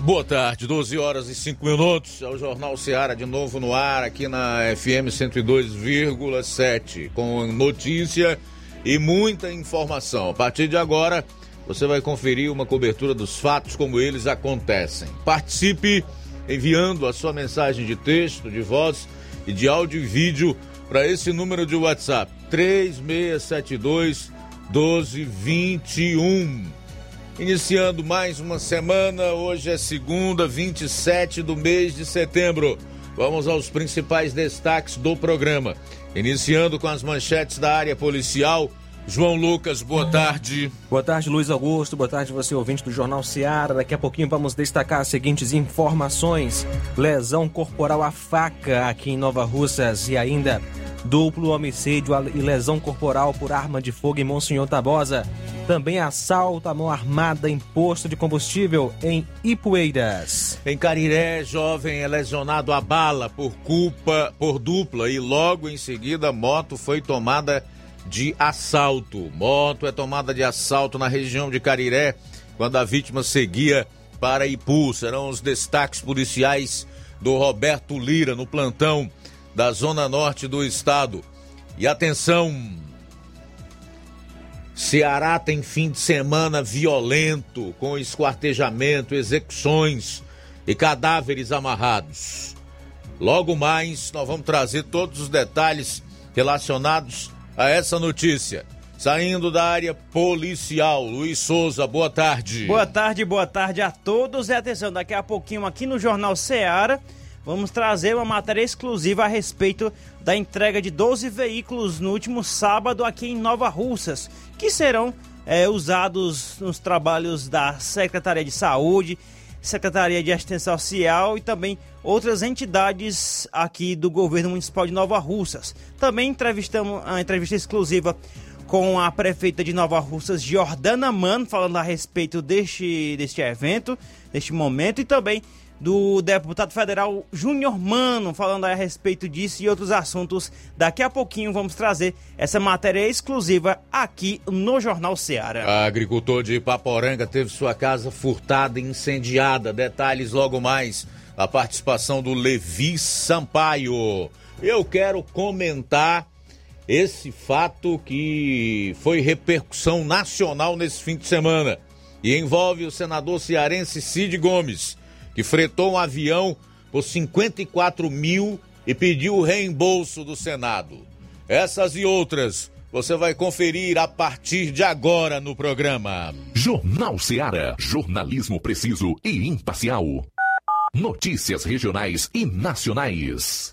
Boa tarde, 12 horas e 5 minutos. É o Jornal Seara de novo no ar, aqui na FM 102,7, com notícia e muita informação. A partir de agora, você vai conferir uma cobertura dos fatos como eles acontecem. Participe enviando a sua mensagem de texto, de voz e de áudio e vídeo para esse número de WhatsApp: 3672 1221. Iniciando mais uma semana, hoje é segunda, 27 do mês de setembro. Vamos aos principais destaques do programa. Iniciando com as manchetes da área policial. João Lucas, boa tarde. Boa tarde, Luiz Augusto. Boa tarde, você ouvinte do Jornal Seara. Daqui a pouquinho vamos destacar as seguintes informações: lesão corporal à faca aqui em Nova Russas e ainda duplo homicídio e lesão corporal por arma de fogo em Monsenhor Tabosa. Também assalto à mão armada em posto de combustível em Ipueiras. Em Cariré, jovem é lesionado a bala por culpa por dupla e logo em seguida a moto foi tomada de assalto. Moto é tomada de assalto na região de Cariré quando a vítima seguia para Ipu. Serão os destaques policiais do Roberto Lira no plantão da zona norte do estado. E atenção, Ceará tem fim de semana violento, com esquartejamento, execuções e cadáveres amarrados. Logo mais, nós vamos trazer todos os detalhes relacionados a essa notícia. Saindo da área policial, Luiz Souza, boa tarde. Boa tarde, boa tarde a todos. E atenção, daqui a pouquinho aqui no Jornal Ceará vamos trazer uma matéria exclusiva a respeito da entrega de 12 veículos no último sábado aqui em Nova Russas, que serão é, usados nos trabalhos da Secretaria de Saúde, Secretaria de Assistência Social e também outras entidades aqui do governo municipal de Nova Russas. Também entrevistamos a entrevista exclusiva com a prefeita de Nova Russas, Jordana Mano, falando a respeito deste, deste evento, deste momento e também do deputado federal Júnior Mano, falando a respeito disso e outros assuntos. Daqui a pouquinho vamos trazer essa matéria exclusiva aqui no Jornal Ceará. A agricultor de Paporanga teve sua casa furtada e incendiada. Detalhes logo mais. A participação do Levi Sampaio. Eu quero comentar esse fato que foi repercussão nacional nesse fim de semana e envolve o senador cearense Cid Gomes que fretou um avião por 54 mil e pediu o reembolso do Senado. Essas e outras você vai conferir a partir de agora no programa. Jornal Seara. Jornalismo preciso e imparcial. Notícias regionais e nacionais.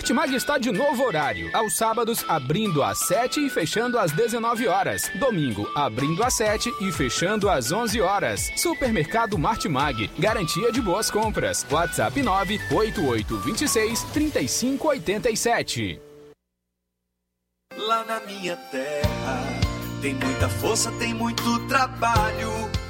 Martimag está de novo horário. Aos sábados, abrindo às 7 e fechando às 19 horas. Domingo, abrindo às 7 e fechando às 11 horas. Supermercado Martimag. Garantia de boas compras. WhatsApp 98826 3587. Lá na minha terra tem muita força, tem muito trabalho.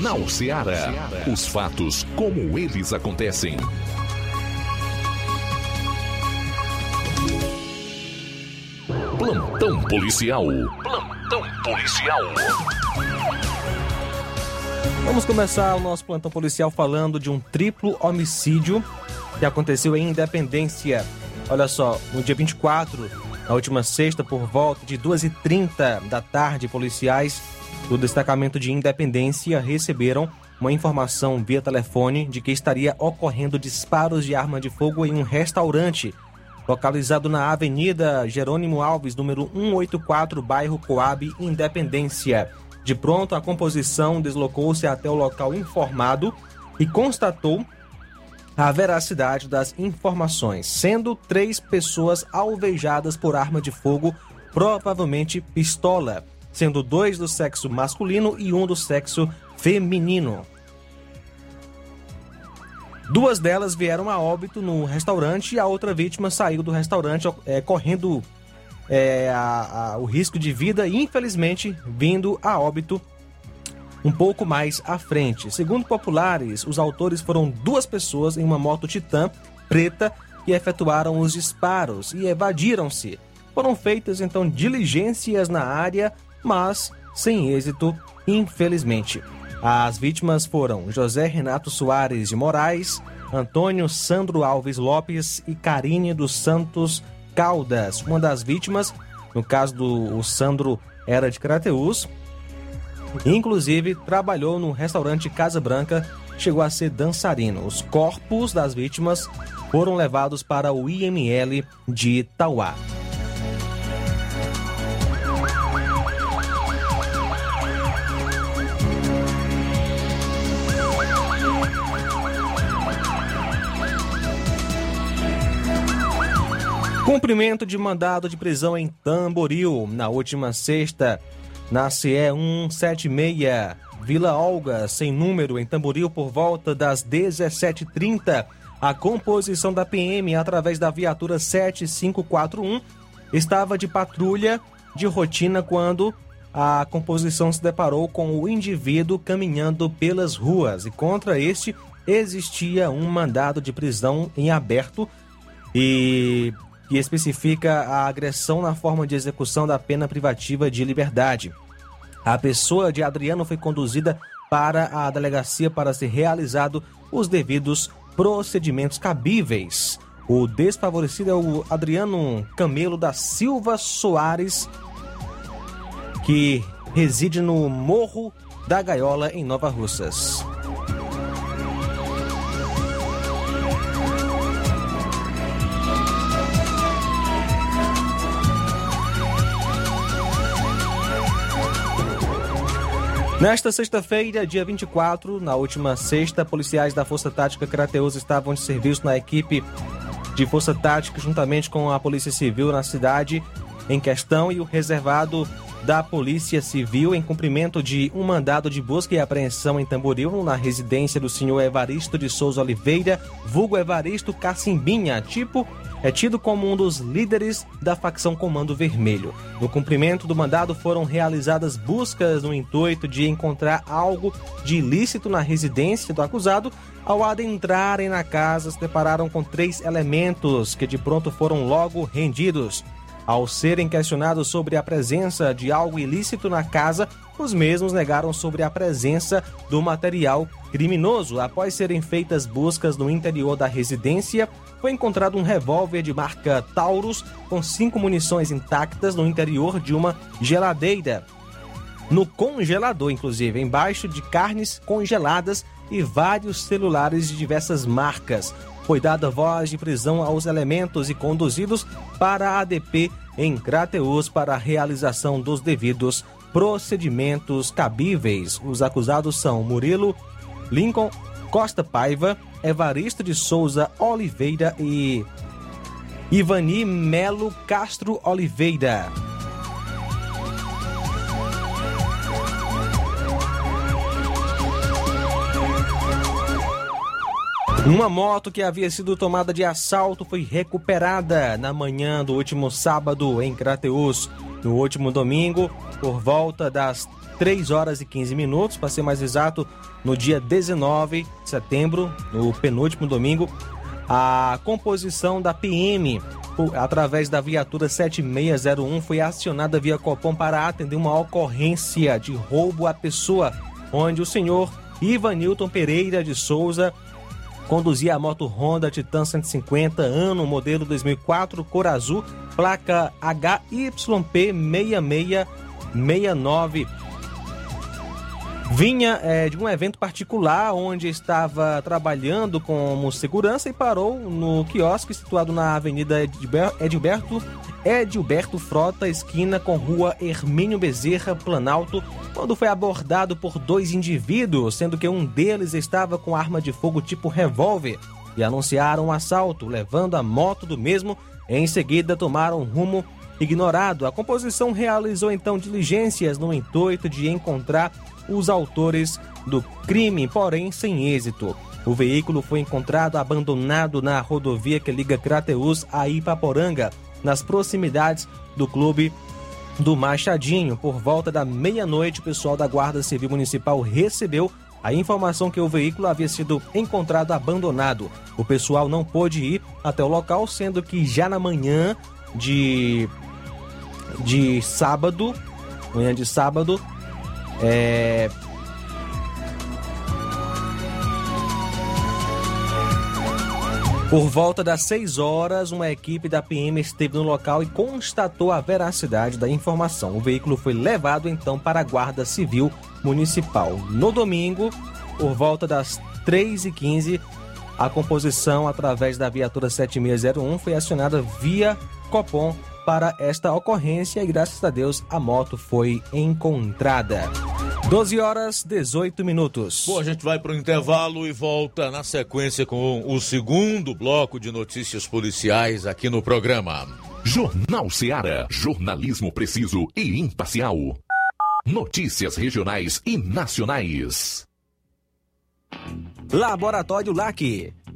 Jornal Ceará. Os fatos como eles acontecem. Plantão policial. Plantão policial. Vamos começar o nosso plantão policial falando de um triplo homicídio que aconteceu em Independência. Olha só, no dia 24, na última sexta, por volta de 2h30 da tarde, policiais do destacamento de Independência receberam uma informação via telefone de que estaria ocorrendo disparos de arma de fogo em um restaurante localizado na Avenida Jerônimo Alves, número 184, bairro Coab, Independência. De pronto, a composição deslocou-se até o local informado e constatou a veracidade das informações, sendo três pessoas alvejadas por arma de fogo, provavelmente pistola, sendo dois do sexo masculino e um do sexo feminino. Duas delas vieram a óbito no restaurante e a outra vítima saiu do restaurante é, correndo é, a, a, o risco de vida e, infelizmente, vindo a óbito um pouco mais à frente. Segundo populares, os autores foram duas pessoas em uma moto Titan preta que efetuaram os disparos e evadiram-se. Foram feitas então diligências na área, mas sem êxito, infelizmente. As vítimas foram José Renato Soares de Moraes, Antônio Sandro Alves Lopes e Karine dos Santos Caldas. Uma das vítimas, no caso do Sandro, era de Crateus, inclusive trabalhou no restaurante Casa Branca, chegou a ser dançarino. Os corpos das vítimas foram levados para o IML de Itauá. Cumprimento de mandado de prisão em Tamboril, na última sexta, na CE 176, Vila Olga, sem número, em Tamboril, por volta das 17h30. A composição da PM, através da viatura 7541, estava de patrulha de rotina quando a composição se deparou com o indivíduo caminhando pelas ruas e contra este existia um mandado de prisão em aberto e que especifica a agressão na forma de execução da pena privativa de liberdade. A pessoa de Adriano foi conduzida para a delegacia para ser realizado os devidos procedimentos cabíveis. O desfavorecido é o Adriano Camelo da Silva Soares, que reside no Morro da Gaiola, em Nova Russas. Nesta sexta-feira, dia 24, na última sexta, policiais da Força Tática Crateus estavam de serviço na equipe de Força Tática juntamente com a Polícia Civil na cidade em questão e o reservado da Polícia Civil em cumprimento de um mandado de busca e apreensão em Tamboril na residência do senhor Evaristo de Souza Oliveira, vulgo Evaristo Cacimbinha, tipo é tido como um dos líderes da facção Comando Vermelho. No cumprimento do mandado foram realizadas buscas no intuito de encontrar algo de ilícito na residência do acusado. Ao adentrarem na casa, se depararam com três elementos que de pronto foram logo rendidos. Ao serem questionados sobre a presença de algo ilícito na casa, os mesmos negaram sobre a presença do material criminoso. Após serem feitas buscas no interior da residência, foi encontrado um revólver de marca Taurus com cinco munições intactas no interior de uma geladeira. No congelador, inclusive, embaixo de carnes congeladas e vários celulares de diversas marcas. Foi dada voz de prisão aos elementos e conduzidos para a ADP em Crateus para a realização dos devidos procedimentos cabíveis. Os acusados são Murilo Lincoln Costa Paiva, Evaristo de Souza Oliveira e Ivani Melo Castro Oliveira. Uma moto que havia sido tomada de assalto foi recuperada na manhã do último sábado em Crateus. No último domingo, por volta das 3 horas e 15 minutos, para ser mais exato, no dia 19 de setembro, no penúltimo domingo, a composição da PM, através da viatura 7601, foi acionada via Copom para atender uma ocorrência de roubo à pessoa, onde o senhor Ivanilton Pereira de Souza conduzia a moto Honda Titan 150, ano modelo 2004, cor azul, placa HYP 6669 vinha é, de um evento particular onde estava trabalhando como segurança e parou no quiosque situado na Avenida Edilberto, Edilberto Frota, esquina com Rua Hermínio Bezerra, Planalto, quando foi abordado por dois indivíduos, sendo que um deles estava com arma de fogo tipo revólver e anunciaram um assalto, levando a moto do mesmo. Em seguida, tomaram rumo ignorado. A composição realizou então diligências no intuito de encontrar os autores do crime, porém sem êxito. O veículo foi encontrado abandonado na rodovia que liga Crateus a Ipaporanga, nas proximidades do clube do Machadinho. Por volta da meia-noite, o pessoal da Guarda Civil Municipal recebeu a informação que o veículo havia sido encontrado abandonado. O pessoal não pôde ir até o local, sendo que já na manhã de de sábado, manhã de sábado, é... Por volta das 6 horas, uma equipe da PM esteve no local e constatou a veracidade da informação. O veículo foi levado então para a Guarda Civil Municipal. No domingo, por volta das 3h15, a composição através da viatura 7601 foi acionada via Copom para esta ocorrência e graças a Deus a moto foi encontrada. 12 horas 18 minutos. Bom, a gente vai para o intervalo e volta na sequência com o segundo bloco de notícias policiais aqui no programa. Jornal Seara. Jornalismo preciso e imparcial. Notícias regionais e nacionais. Laboratório LAC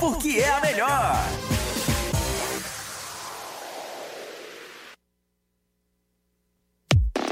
porque é a melhor.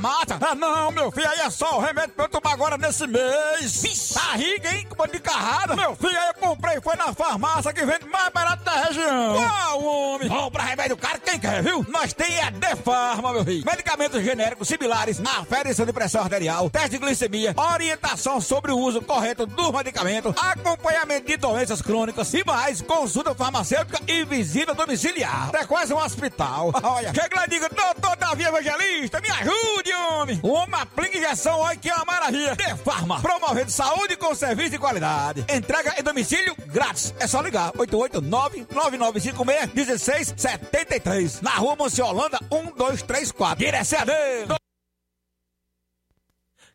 Tá. Ah, não, meu filho, aí é só o remédio pra eu tomar agora nesse mês. Vixe. Barriga, hein, com de carrada. Meu filho, aí eu comprei, foi na farmácia que vende mais barato da região. Qual, homem? Compra remédio caro, quem quer, viu? Nós tem é Defarma, meu filho. Medicamentos genéricos similares, aferição de pressão arterial, teste de glicemia, orientação sobre o uso correto do medicamento, acompanhamento de doenças crônicas e mais, consulta farmacêutica e visita domiciliar. É quase um hospital. Olha, chega lá e diga, doutor Davi Evangelista, me ajude, homem. Uma aplica injeção, olha que é uma maravilha. De Farma, promovendo saúde com serviço de qualidade. Entrega em domicílio grátis. É só ligar, 889-9956-1673. Na rua Monsiolanda, 1234. Direção dele.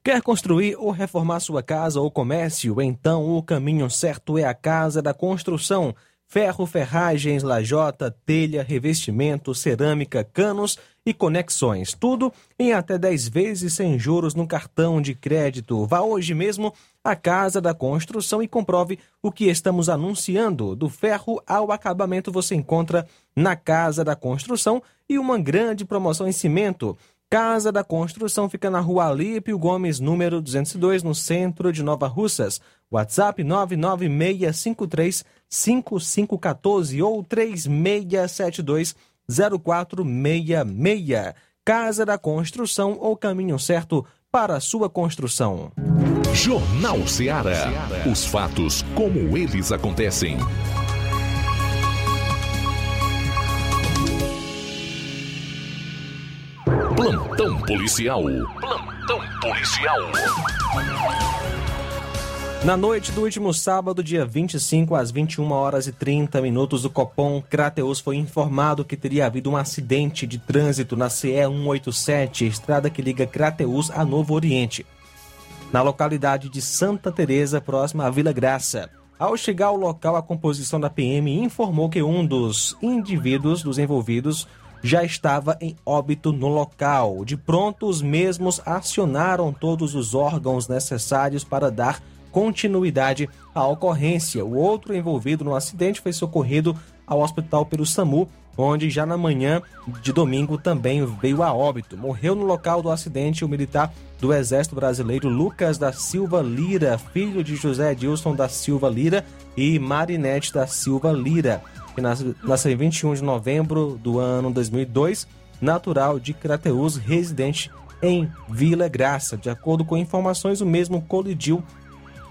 Quer construir ou reformar sua casa ou comércio? Então o caminho certo é a Casa da Construção. Ferro, ferragens, lajota, telha, revestimento, cerâmica, canos e conexões. Tudo em até 10 vezes sem juros no cartão de crédito. Vá hoje mesmo à Casa da Construção e comprove o que estamos anunciando. Do ferro ao acabamento você encontra na Casa da Construção e uma grande promoção em cimento. Casa da Construção fica na rua Alípio Gomes, número 202, no centro de Nova Russas. WhatsApp 99653 5514 ou 3672 0466. Casa da Construção, o caminho certo para a sua construção. Jornal Ceará. Os fatos como eles acontecem. Plantão policial. Plantão policial. Na noite do último sábado, dia 25, às 21 horas e 30 minutos, o Copom Crateus foi informado que teria havido um acidente de trânsito na CE 187, estrada que liga Crateus a Novo Oriente, na localidade de Santa Teresa, próxima à Vila Graça. Ao chegar ao local, a composição da PM informou que um dos indivíduos dos envolvidos já estava em óbito no local. De pronto, os mesmos acionaram todos os órgãos necessários para dar continuidade à ocorrência. O outro envolvido no acidente foi socorrido ao hospital pelo SAMU, onde já na manhã de domingo também veio a óbito. Morreu no local do acidente o militar do Exército Brasileiro Lucas da Silva Lira, filho de José Edilson da Silva Lira e Marinete da Silva Lira, que nasceu em 21 de novembro do ano 2002, natural de Crateus, residente em Vila Graça. De acordo com informações, o mesmo colidiu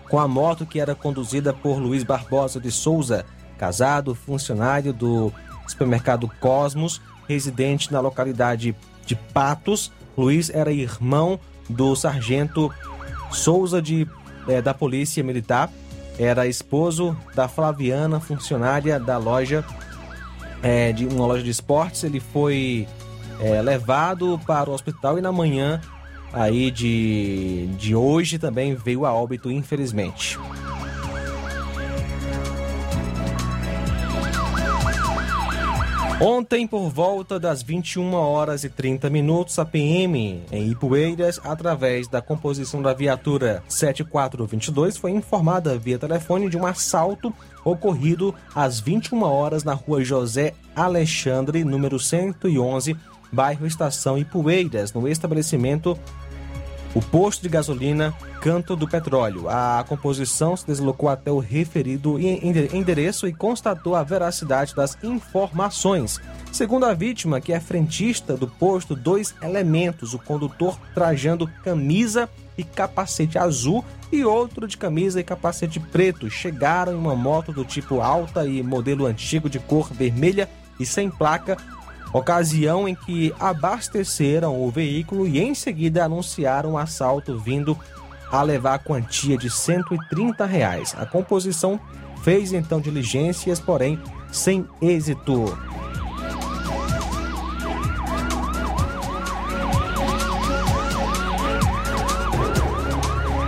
com a moto que era conduzida por Luiz Barbosa de Souza, casado, funcionário do supermercado Cosmos, residente na localidade de Patos. Luiz era irmão do sargento Souza de, é, da Polícia Militar, era esposo da Flaviana, funcionária da loja, é, de uma loja de esportes. Ele foi é, levado para o hospital e na manhã aí de, de hoje também veio a óbito, infelizmente. Ontem, por volta das 21 horas e 30 minutos, a PM em Ipueiras, através da composição da viatura 7422, foi informada via telefone de um assalto ocorrido às 21 horas na rua José Alexandre, número 111, bairro Estação Ipueiras, no estabelecimento o posto de gasolina Canto do Petróleo. A composição se deslocou até o referido endereço e constatou a veracidade das informações. Segundo a vítima, que é frentista do posto, dois elementos, o condutor trajando camisa e capacete azul e outro de camisa e capacete preto, chegaram em uma moto do tipo alta e modelo antigo de cor vermelha e sem placa ocasião em que abasteceram o veículo e em seguida anunciaram um assalto vindo a levar a quantia de 130 reais. A composição fez então diligências, porém sem êxito.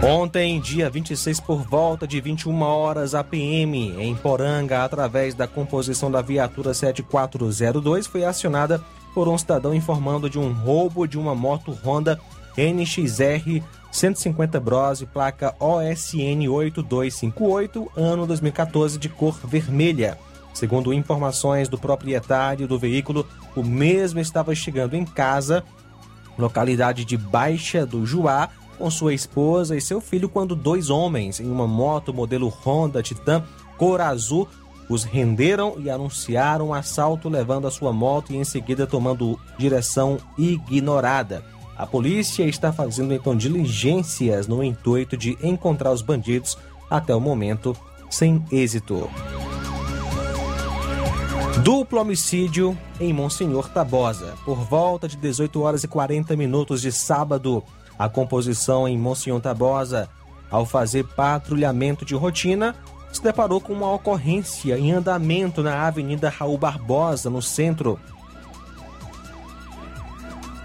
Ontem, dia 26, por volta de 21 horas, a PM em Poranga, através da composição da viatura 7402, foi acionada por um cidadão informando de um roubo de uma moto Honda NXR 150 Bros, placa OSN 8258, ano 2014, de cor vermelha. Segundo informações do proprietário do veículo, o mesmo estava chegando em casa, localidade de Baixa do Juá, com sua esposa e seu filho quando dois homens em uma moto modelo Honda Titan cor azul os renderam e anunciaram um assalto levando a sua moto e em seguida tomando direção ignorada. A polícia está fazendo então diligências no intuito de encontrar os bandidos até o momento sem êxito. Duplo homicídio em Monsenhor Tabosa. Por volta de 18 horas e 40 minutos de sábado, a composição em Monsenhor Tabosa, ao fazer patrulhamento de rotina, se deparou com uma ocorrência em andamento na Avenida Raul Barbosa, no centro,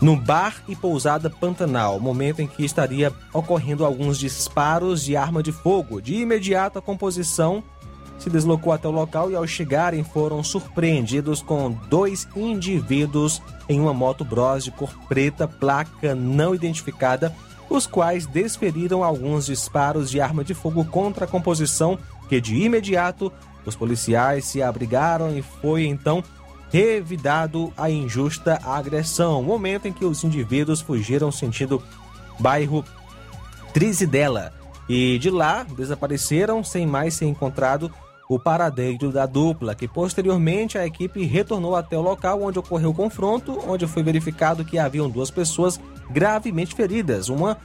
no bar e pousada Pantanal, momento em que estaria ocorrendo alguns disparos de arma de fogo. De imediato, a composição se deslocou até o local e, ao chegarem, foram surpreendidos com dois indivíduos em uma moto Bros de cor preta, placa não identificada, os quais desferiram alguns disparos de arma de fogo contra a composição, que de imediato os policiais se abrigaram e foi então revidado a injusta agressão, momento em que os indivíduos fugiram sentido bairro Trizidela. E de lá desapareceram sem mais ser encontrado o paradeiro da dupla, que posteriormente a equipe retornou até o local onde ocorreu o confronto, onde foi verificado que haviam duas pessoas gravemente feridas, uma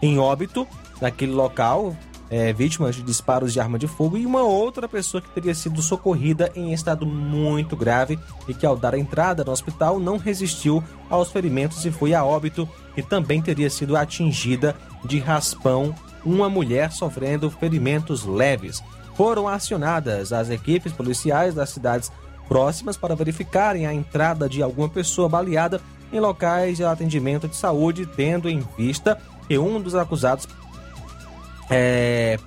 em óbito naquele local, é, vítimas de disparos de arma de fogo, e uma outra pessoa que teria sido socorrida em estado muito grave e que, ao dar a entrada no hospital, não resistiu aos ferimentos e foi a óbito, e também teria sido atingida de raspão, uma mulher sofrendo ferimentos leves. Foram acionadas as equipes policiais das cidades próximas para verificarem a entrada de alguma pessoa baleada em locais de atendimento de saúde, tendo em vista que um dos acusados é,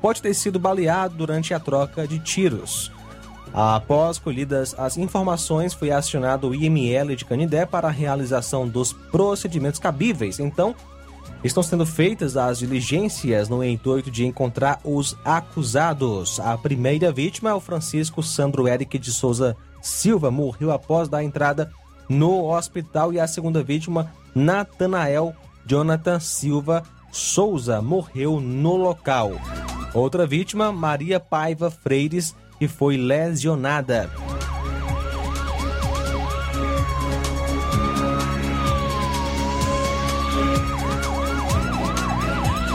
pode ter sido baleado durante a troca de tiros. Após colhidas as informações, foi acionado o IML de Canindé para a realização dos procedimentos cabíveis. Então, estão sendo feitas as diligências no intuito de encontrar os acusados. A primeira vítima é o Francisco Sandro Eric de Souza Silva, morreu após dar entrada no hospital, e a segunda vítima, Natanael Jonathan Silva Souza morreu no local. Outra vítima, Maria Paiva Freires, que foi lesionada.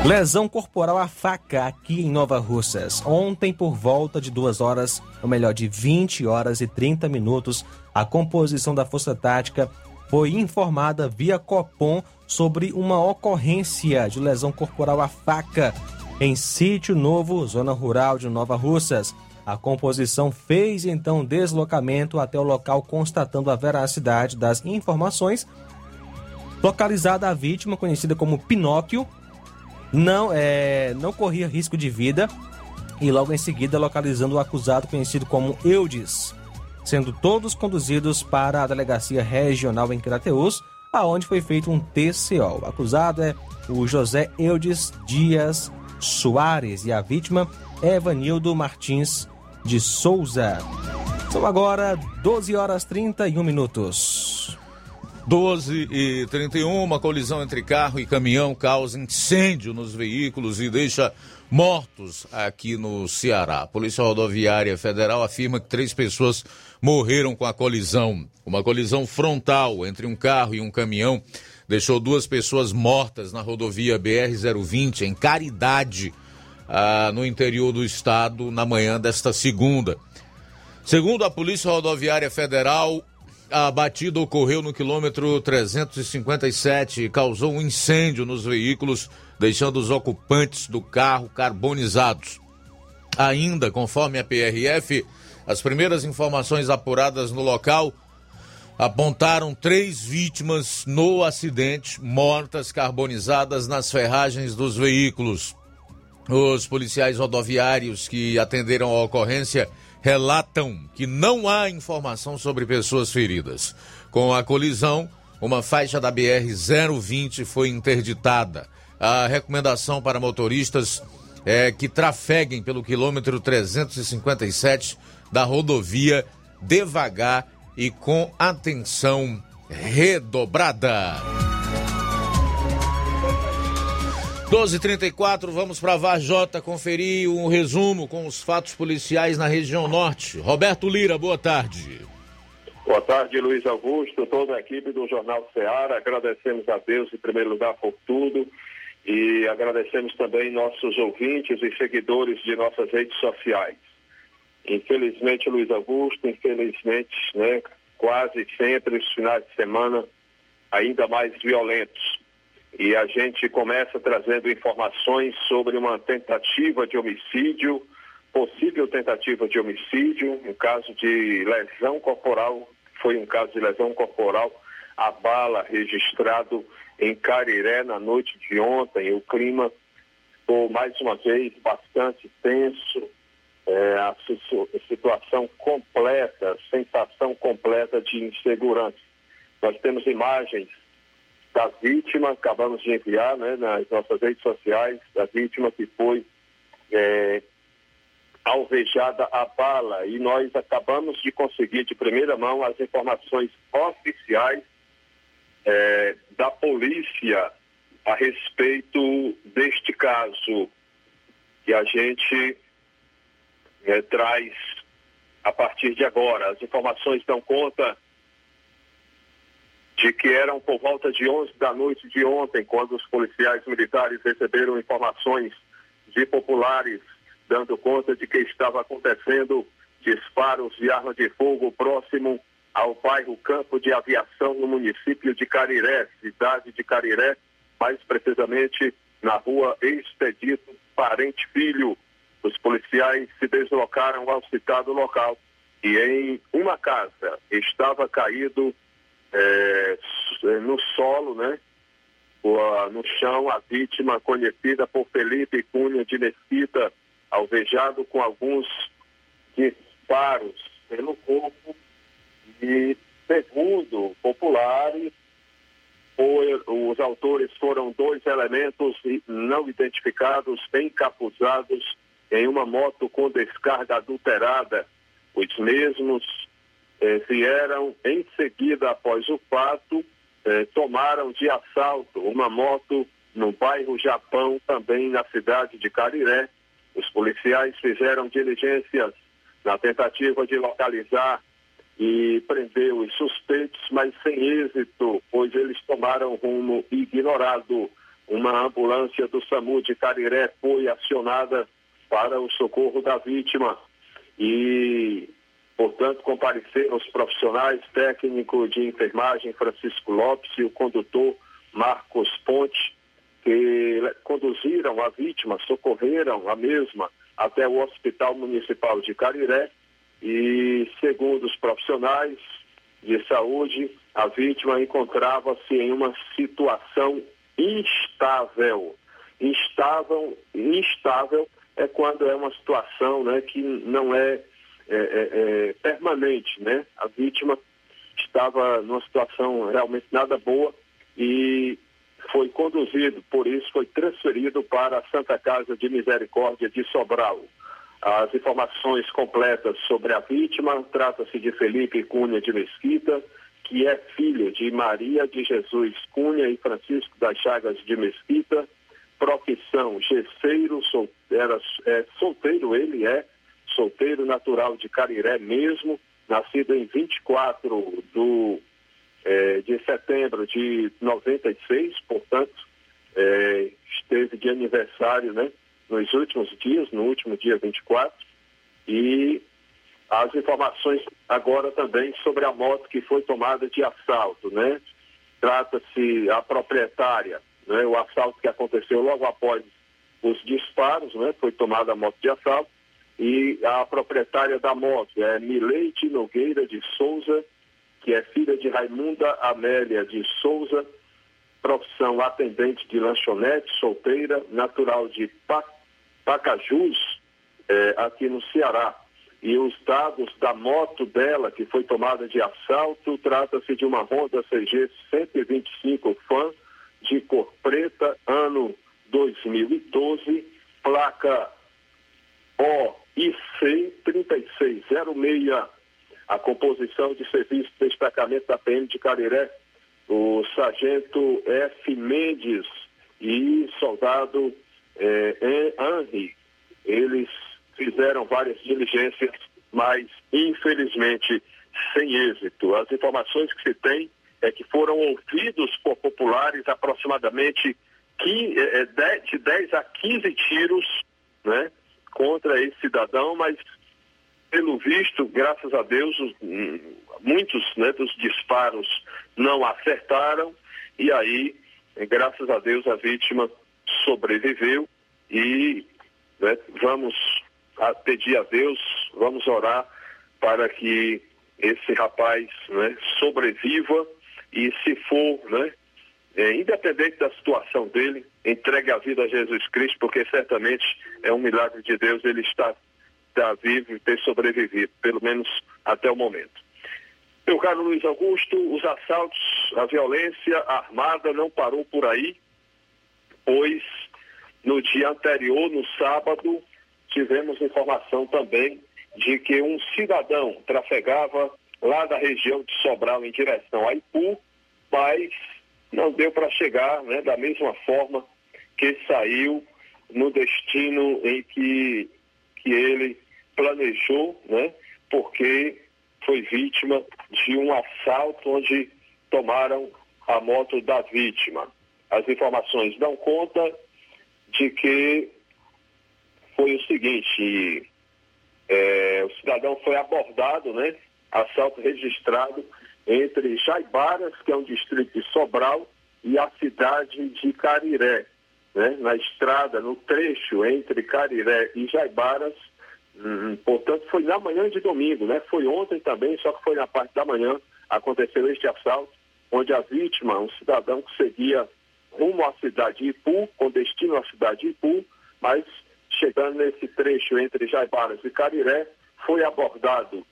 Lesão corporal à faca aqui em Nova Russas. Ontem, por volta de duas horas, ou melhor, de 20 horas e 30 minutos, a composição da Força Tática foi informada via Copom sobre uma ocorrência de lesão corporal à faca em Sítio Novo, zona rural de Nova Russas. A composição fez então deslocamento até o local, constatando a veracidade das informações. Localizada a vítima, conhecida como Pinóquio, não, é, não corria risco de vida e logo em seguida localizando o acusado conhecido como Eudes, sendo todos conduzidos para a delegacia regional em Crateus, aonde foi feito um TCO. O acusado é o José Eudes Dias Soares e a vítima é Evanildo Martins de Souza. São agora 12 horas 31 minutos. 12 e 31, uma colisão entre carro e caminhão causa incêndio nos veículos e deixa mortos aqui no Ceará. A Polícia Rodoviária Federal afirma que três pessoas morreram com a colisão. Uma colisão frontal entre um carro e um caminhão deixou duas pessoas mortas na rodovia BR-020 em Caridade, ah, no interior do estado, na manhã desta segunda. Segundo a Polícia Rodoviária Federal, a batida ocorreu no quilômetro 357 e causou um incêndio nos veículos, deixando os ocupantes do carro carbonizados. Ainda, conforme a PRF, as primeiras informações apuradas no local apontaram três vítimas no acidente, mortas carbonizadas nas ferragens dos veículos. Os policiais rodoviários que atenderam a ocorrência relatam que não há informação sobre pessoas feridas. Com a colisão, uma faixa da BR-020 foi interditada. A recomendação para motoristas é que trafeguem pelo quilômetro 357 da rodovia devagar e com atenção redobrada. 12:34 vamos para Varjota conferir um resumo com os fatos policiais na região norte. Roberto Lira, boa tarde. Boa tarde, Luiz Augusto, toda a equipe do Jornal Ceará. Agradecemos a Deus em primeiro lugar por tudo e agradecemos também nossos ouvintes e seguidores de nossas redes sociais. Infelizmente, Luiz Augusto, infelizmente, né, quase sempre os finais de semana ainda mais violentos e a gente começa trazendo informações sobre uma tentativa de homicídio, possível tentativa de homicídio, um caso de lesão corporal, foi um caso de lesão corporal, a bala registrado em Cariré na noite de ontem. O clima ficou mais uma vez bastante tenso, é, a situação completa, sensação completa de insegurança. Nós temos imagens da vítima, acabamos de enviar né, nas nossas redes sociais, da vítima que foi é, alvejada a bala. E nós acabamos de conseguir de primeira mão as informações oficiais é, da polícia a respeito deste caso. E a gente eh, traz a partir de agora. As informações dão conta de que eram por volta de 11 da noite de ontem, quando os policiais militares receberam informações de populares dando conta de que estava acontecendo disparos de arma de fogo próximo ao bairro Campo de Aviação no município de Cariré, cidade de Cariré, mais precisamente na rua Expedito Parente Filho. Os policiais se deslocaram ao citado local e em uma casa estava caído é, no solo, né? No chão, a vítima conhecida por Felipe Cunha de Mesquita, alvejado com alguns disparos pelo corpo e, segundo populares, os autores foram dois elementos não identificados, encapuzados em uma moto com descarga adulterada. Os mesmos eh, vieram em seguida, após o fato, eh, tomaram de assalto uma moto no bairro Japão, também na cidade de Cariré. Os policiais fizeram diligências na tentativa de localizar e prender os suspeitos, mas sem êxito, pois eles tomaram rumo ignorado. Uma ambulância do SAMU de Cariré foi acionada para o socorro da vítima e Portanto, compareceram os profissionais técnico de enfermagem Francisco Lopes e o condutor Marcos Ponte, que conduziram a vítima, socorreram a mesma até o Hospital Municipal de Cariré e, segundo os profissionais de saúde, a vítima encontrava-se em uma situação instável. Instável, instável é quando é uma situação né, que não é é, é, é, permanente, né? A vítima estava numa situação realmente nada boa e foi conduzido, por isso foi transferido para a Santa Casa de Misericórdia de Sobral. As informações completas sobre a vítima, trata-se de Felipe Cunha de Mesquita, que é filho de Maria de Jesus Cunha e Francisco das Chagas de Mesquita, profissão gesseiro, sol, era, é, solteiro ele é, solteiro natural de Cariré mesmo, nascido em 24 do, é, de setembro de 96, portanto, é, esteve de aniversário né, nos últimos dias, no último dia 24, e as informações agora também sobre a moto que foi tomada de assalto, né? Trata-se a proprietária, né? O assalto que aconteceu logo após os disparos, né? Foi tomada a moto de assalto e a proprietária da moto é Mileite Nogueira de Souza, que é filha de Raimunda Amélia de Souza, profissão atendente de lanchonete, solteira, natural de Pacajus, é, aqui no Ceará. E os dados da moto dela, que foi tomada de assalto, trata-se de uma Honda CG 125 Fan, de cor preta, ano 2012, placa O IC 3606, a composição de serviço de destacamento da PM de Cariré, o sargento F. Mendes e soldado eh, Henry. Eles fizeram várias diligências, mas infelizmente sem êxito. As informações que se tem é que foram ouvidos por populares aproximadamente 15, eh, de 10 a 15 tiros, né? Contra esse cidadão, mas pelo visto, graças a Deus, muitos né, dos disparos não acertaram e aí, graças a Deus, a vítima sobreviveu e né, vamos pedir a Deus, vamos orar para que esse rapaz né, sobreviva e se for, né, é, independente da situação dele, entregue a vida a Jesus Cristo, porque certamente é um milagre de Deus ele estar, estar vivo e ter sobrevivido, pelo menos até o momento. Meu caro Luiz Augusto, os assaltos, a violência armada não parou por aí, pois no dia anterior, no sábado, tivemos informação também de que um cidadão trafegava lá da região de Sobral em direção a Ipu, mas não deu para chegar né, da mesma forma que saiu no destino em que, que ele planejou, né? Porque foi vítima de um assalto onde tomaram a moto da vítima. As informações dão conta de que foi o seguinte, é, o cidadão foi abordado, né? Assalto registrado entre Jaibaras, que é um distrito de Sobral, e a cidade de Cariré, né? Na estrada, no trecho entre Cariré e Jaibaras, hum, portanto foi na manhã de domingo, né? Foi ontem também, só que foi na parte da manhã, aconteceu este assalto, onde a vítima, um cidadão que seguia rumo à cidade de Ipu, com destino à cidade de Ipu, mas chegando nesse trecho entre Jaibaras e Cariré, foi abordado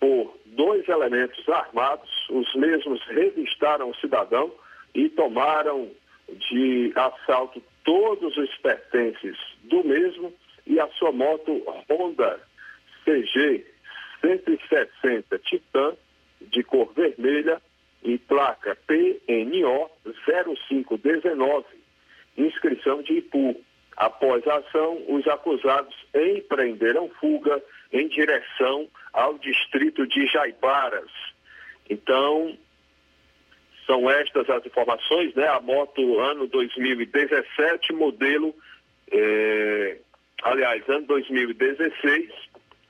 por dois elementos armados, os mesmos revistaram o cidadão e tomaram de assalto todos os pertences do mesmo e a sua moto Honda CG 160 Titan de cor vermelha e placa PNO 0519, inscrição de Ipu. Após a ação, os acusados empreenderam fuga em direção ao distrito de Jaibaras. Então, são estas as informações, né? A moto ano 2017, modelo, eh, aliás, ano 2016,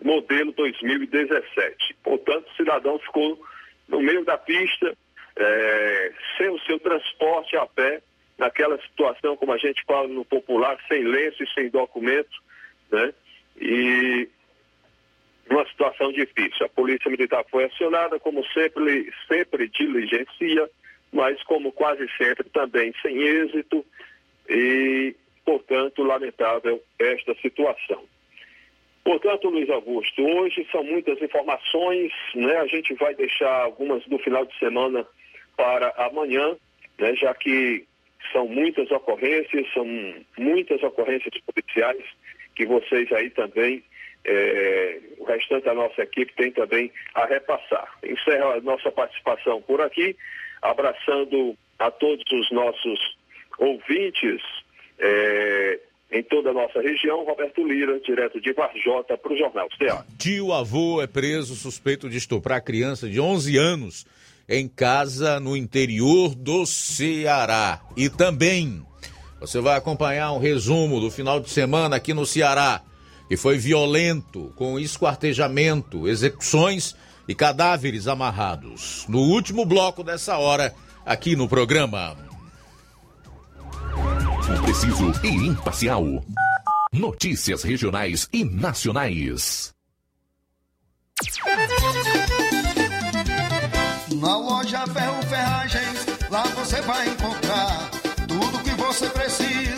modelo 2017. Portanto, o cidadão ficou no meio da pista, eh, sem o seu transporte a pé, naquela situação, como a gente fala no popular, sem lenço e sem documento, né? E uma situação difícil. A Polícia Militar foi acionada, como sempre, sempre diligencia, mas como quase sempre também sem êxito e, portanto, lamentável esta situação. Portanto, Luiz Augusto, hoje são muitas informações, né? A gente vai deixar algumas do final de semana para amanhã, né? Já que são muitas ocorrências, são muitas ocorrências policiais que vocês aí também, é, o restante da nossa equipe tem também a repassar. Encerro a nossa participação por aqui, abraçando a todos os nossos ouvintes é, em toda a nossa região. Roberto Lira, direto de Varjota, para o Jornal. Tio avô é preso suspeito de estuprar criança de 11 anos em casa no interior do Ceará. E também você vai acompanhar um resumo do final de semana aqui no Ceará, que foi violento, com esquartejamento, execuções e cadáveres amarrados. No último bloco dessa hora, aqui no programa. Preciso e imparcial. Notícias regionais e nacionais. Na loja Ferro Ferragens, lá você vai encontrar tudo que você precisa,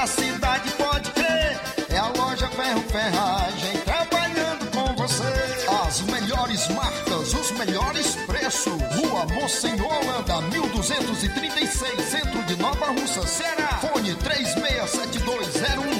da cidade, pode crer. É a loja Ferro Ferragem trabalhando com você. As melhores marcas, os melhores preços. Rua Mocenola, Holanda, 1236, centro de Nova Russa, Ceará. Fone 36720179.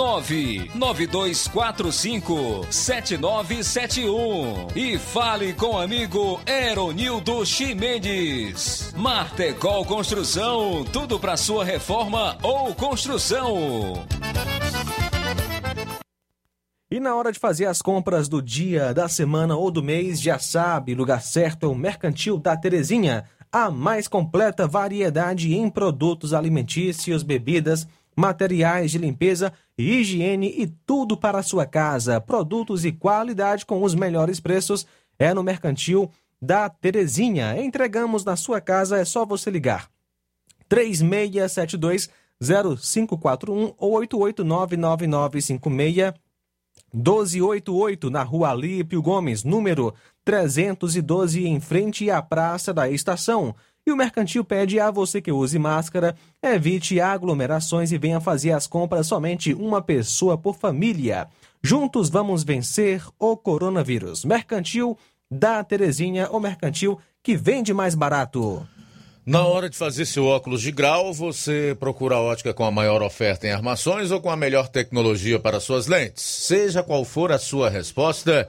99245 7971 e fale com o amigo Eronildo Chimendes. Martecol Construção, tudo para sua reforma ou construção. E na hora de fazer as compras do dia, da semana ou do mês, já sabe, lugar certo é o Mercantil da Terezinha. A mais completa variedade em produtos alimentícios, bebidas, materiais de limpeza higiene e tudo para a sua casa. Produtos e qualidade com os melhores preços é no Mercantil da Terezinha. Entregamos na sua casa, é só você ligar. 3672 0541 ou 8899956 1288 na rua Alípio Gomes, número 312, em frente à Praça da Estação. E o Mercantil pede a você que use máscara, evite aglomerações e venha fazer as compras somente uma pessoa por família. Juntos vamos vencer o coronavírus. Mercantil da Terezinha, o mercantil que vende mais barato. Na hora de fazer seu óculos de grau, você procura a ótica com a maior oferta em armações ou com a melhor tecnologia para suas lentes. Seja qual for a sua resposta,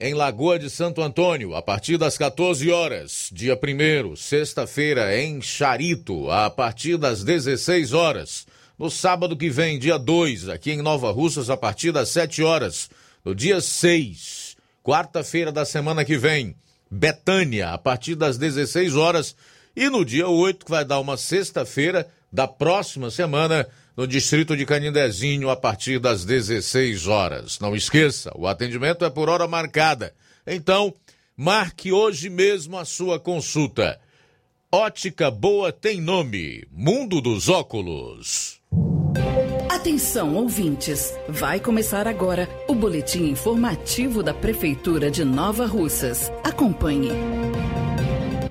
em Lagoa de Santo Antônio, a partir das 14 horas. Dia 1 sexta-feira, em Charito, a partir das 16 horas. No sábado que vem, dia 2, aqui em Nova Russas, a partir das 7 horas. No dia 6, quarta-feira da semana que vem, Betânia, a partir das 16 horas. E no dia 8, que vai dar uma sexta-feira da próxima semana, no distrito de Canindezinho, a partir das 16 horas. Não esqueça, o atendimento é por hora marcada. Então, marque hoje mesmo a sua consulta. Ótica Boa tem nome: Mundo dos Óculos. Atenção, ouvintes! Vai começar agora o boletim informativo da Prefeitura de Nova Russas. Acompanhe.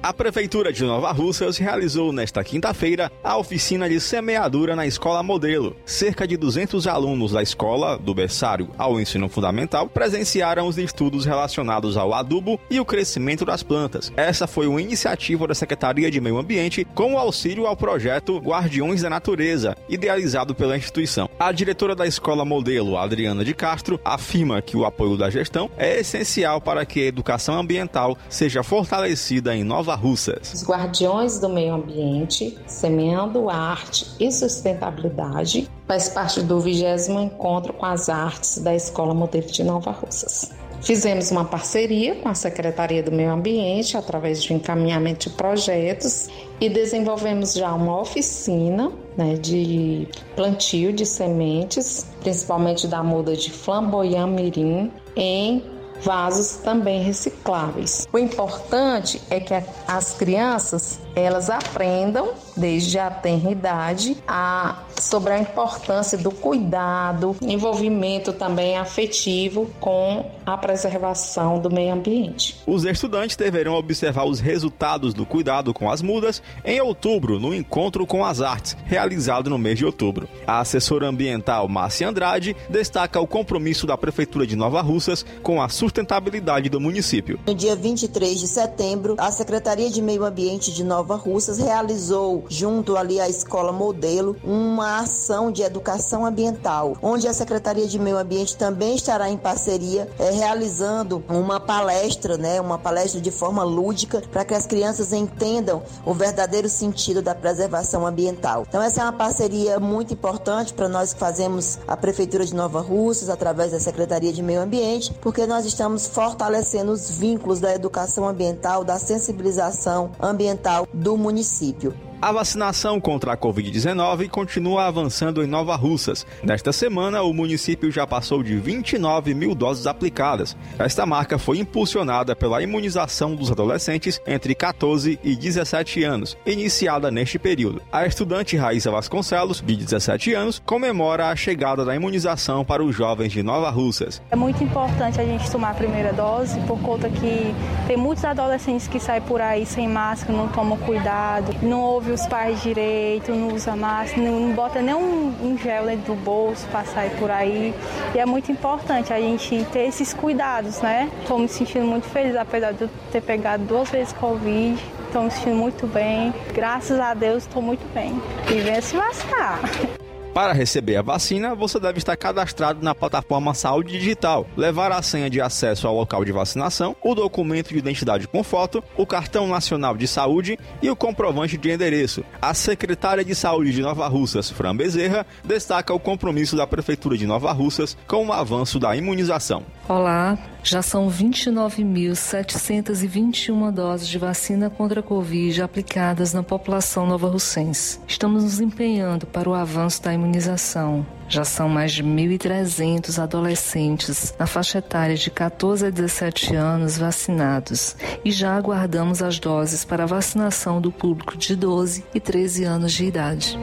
A Prefeitura de Nova Russas realizou nesta quinta-feira a oficina de semeadura na Escola Modelo. Cerca de 200 alunos da escola, do berçário ao ensino fundamental, presenciaram os estudos relacionados ao adubo e o crescimento das plantas. Essa foi uma iniciativa da Secretaria de Meio Ambiente com o auxílio ao projeto Guardiões da Natureza, idealizado pela instituição. A diretora da Escola Modelo, Adriana de Castro, afirma que o apoio da gestão é essencial para que a educação ambiental seja fortalecida em Nova Russas. Os guardiões do meio ambiente, semeando arte e sustentabilidade, faz parte do 20 encontro com as artes da Escola Modelo de Nova Russas. Fizemos uma parceria com a Secretaria do Meio Ambiente através de um encaminhamento de projetos e desenvolvemos já uma oficina né, de plantio de sementes, principalmente da muda de flamboyant mirim, em vasos também recicláveis. O importante é que as crianças elas aprendam desde a tenra idade a sobre a importância do cuidado, envolvimento também afetivo com a preservação do meio ambiente. Os estudantes deverão observar os resultados do cuidado com as mudas em outubro, no encontro com as artes, realizado no mês de outubro. A assessora ambiental Márcia Andrade destaca o compromisso da prefeitura de Nova Russas com a sustentabilidade do município. No dia 23 de setembro, a Secretaria de Meio Ambiente de Nova Russas realizou, junto ali à Escola Modelo, uma ação de educação ambiental, onde a Secretaria de Meio Ambiente também estará em parceria é, realizando uma palestra, né, uma palestra de forma lúdica para que as crianças entendam o verdadeiro sentido da preservação ambiental. Então essa é uma parceria muito importante para nós que fazemos a Prefeitura de Nova Russas através da Secretaria de Meio Ambiente, porque nós estamos fortalecendo os vínculos da educação ambiental, da sensibilização ambiental do município. A vacinação contra a Covid-19 continua avançando em Nova Russas. Nesta semana, o município já passou de 29 mil doses aplicadas. Esta marca foi impulsionada pela imunização dos adolescentes entre 14 e 17 anos, iniciada neste período. A estudante Raíssa Vasconcelos, de 17 anos, comemora a chegada da imunização para os jovens de Nova Russas. É muito importante a gente tomar a primeira dose, por conta que tem muitos adolescentes que saem por aí sem máscara, não tomam cuidado, não houve ouve os pais direito, não usa máscara, não, não bota nem um, um gel dentro do bolso para sair por aí. E é muito importante a gente ter esses cuidados, né? Estou me sentindo muito feliz, apesar de eu ter pegado duas vezes Covid. Estou me sentindo muito bem. Graças a Deus estou muito bem. E venha se vacinar. Para receber a vacina, você deve estar cadastrado na plataforma Saúde Digital, levar a senha de acesso ao local de vacinação, o documento de identidade com foto, o cartão nacional de saúde e o comprovante de endereço. A secretária de Saúde de Nova Russas, Fran Bezerra, destaca o compromisso da Prefeitura de Nova Russas com o avanço da imunização. Olá, já são 29.721 doses de vacina contra a Covid aplicadas na população nova-russense. Estamos nos empenhando para o avanço da imunização. Já são mais de 1.300 adolescentes na faixa etária de 14 a 17 anos vacinados e já aguardamos as doses para a vacinação do público de 12 e 13 anos de idade.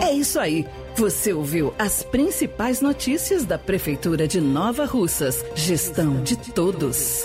É isso aí. Você ouviu as principais notícias da Prefeitura de Nova Russas. Gestão de todos.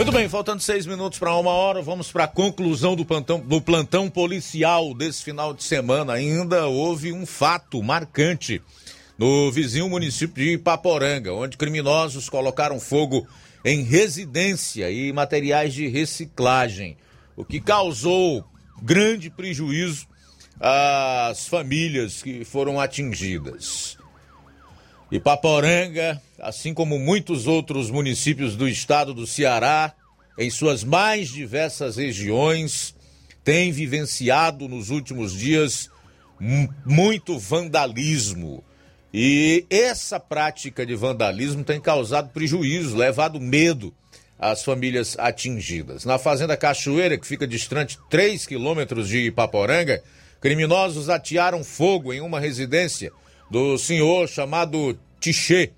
Muito bem, faltando seis minutos para uma hora, vamos para a conclusão do plantão, do plantão policial desse final de semana. Ainda houve um fato marcante no vizinho município de Ipaporanga, onde criminosos colocaram fogo em residência e materiais de reciclagem, o que causou grande prejuízo às famílias que foram atingidas. Ipaporanga, assim como muitos outros municípios do estado do Ceará, em suas mais diversas regiões, tem vivenciado nos últimos dias muito vandalismo. E essa prática de vandalismo tem causado prejuízo, levado medo às famílias atingidas. Na Fazenda Cachoeira, que fica distante 3 quilômetros de Ipaporanga, criminosos atearam fogo em uma residência do senhor chamado Tichê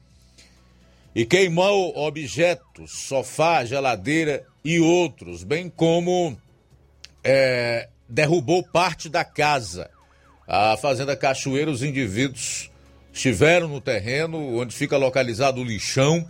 e queimou objetos, sofá, geladeira e outros, bem como é, derrubou parte da casa. A Fazenda Cachoeira, os indivíduos estiveram no terreno onde fica localizado o lixão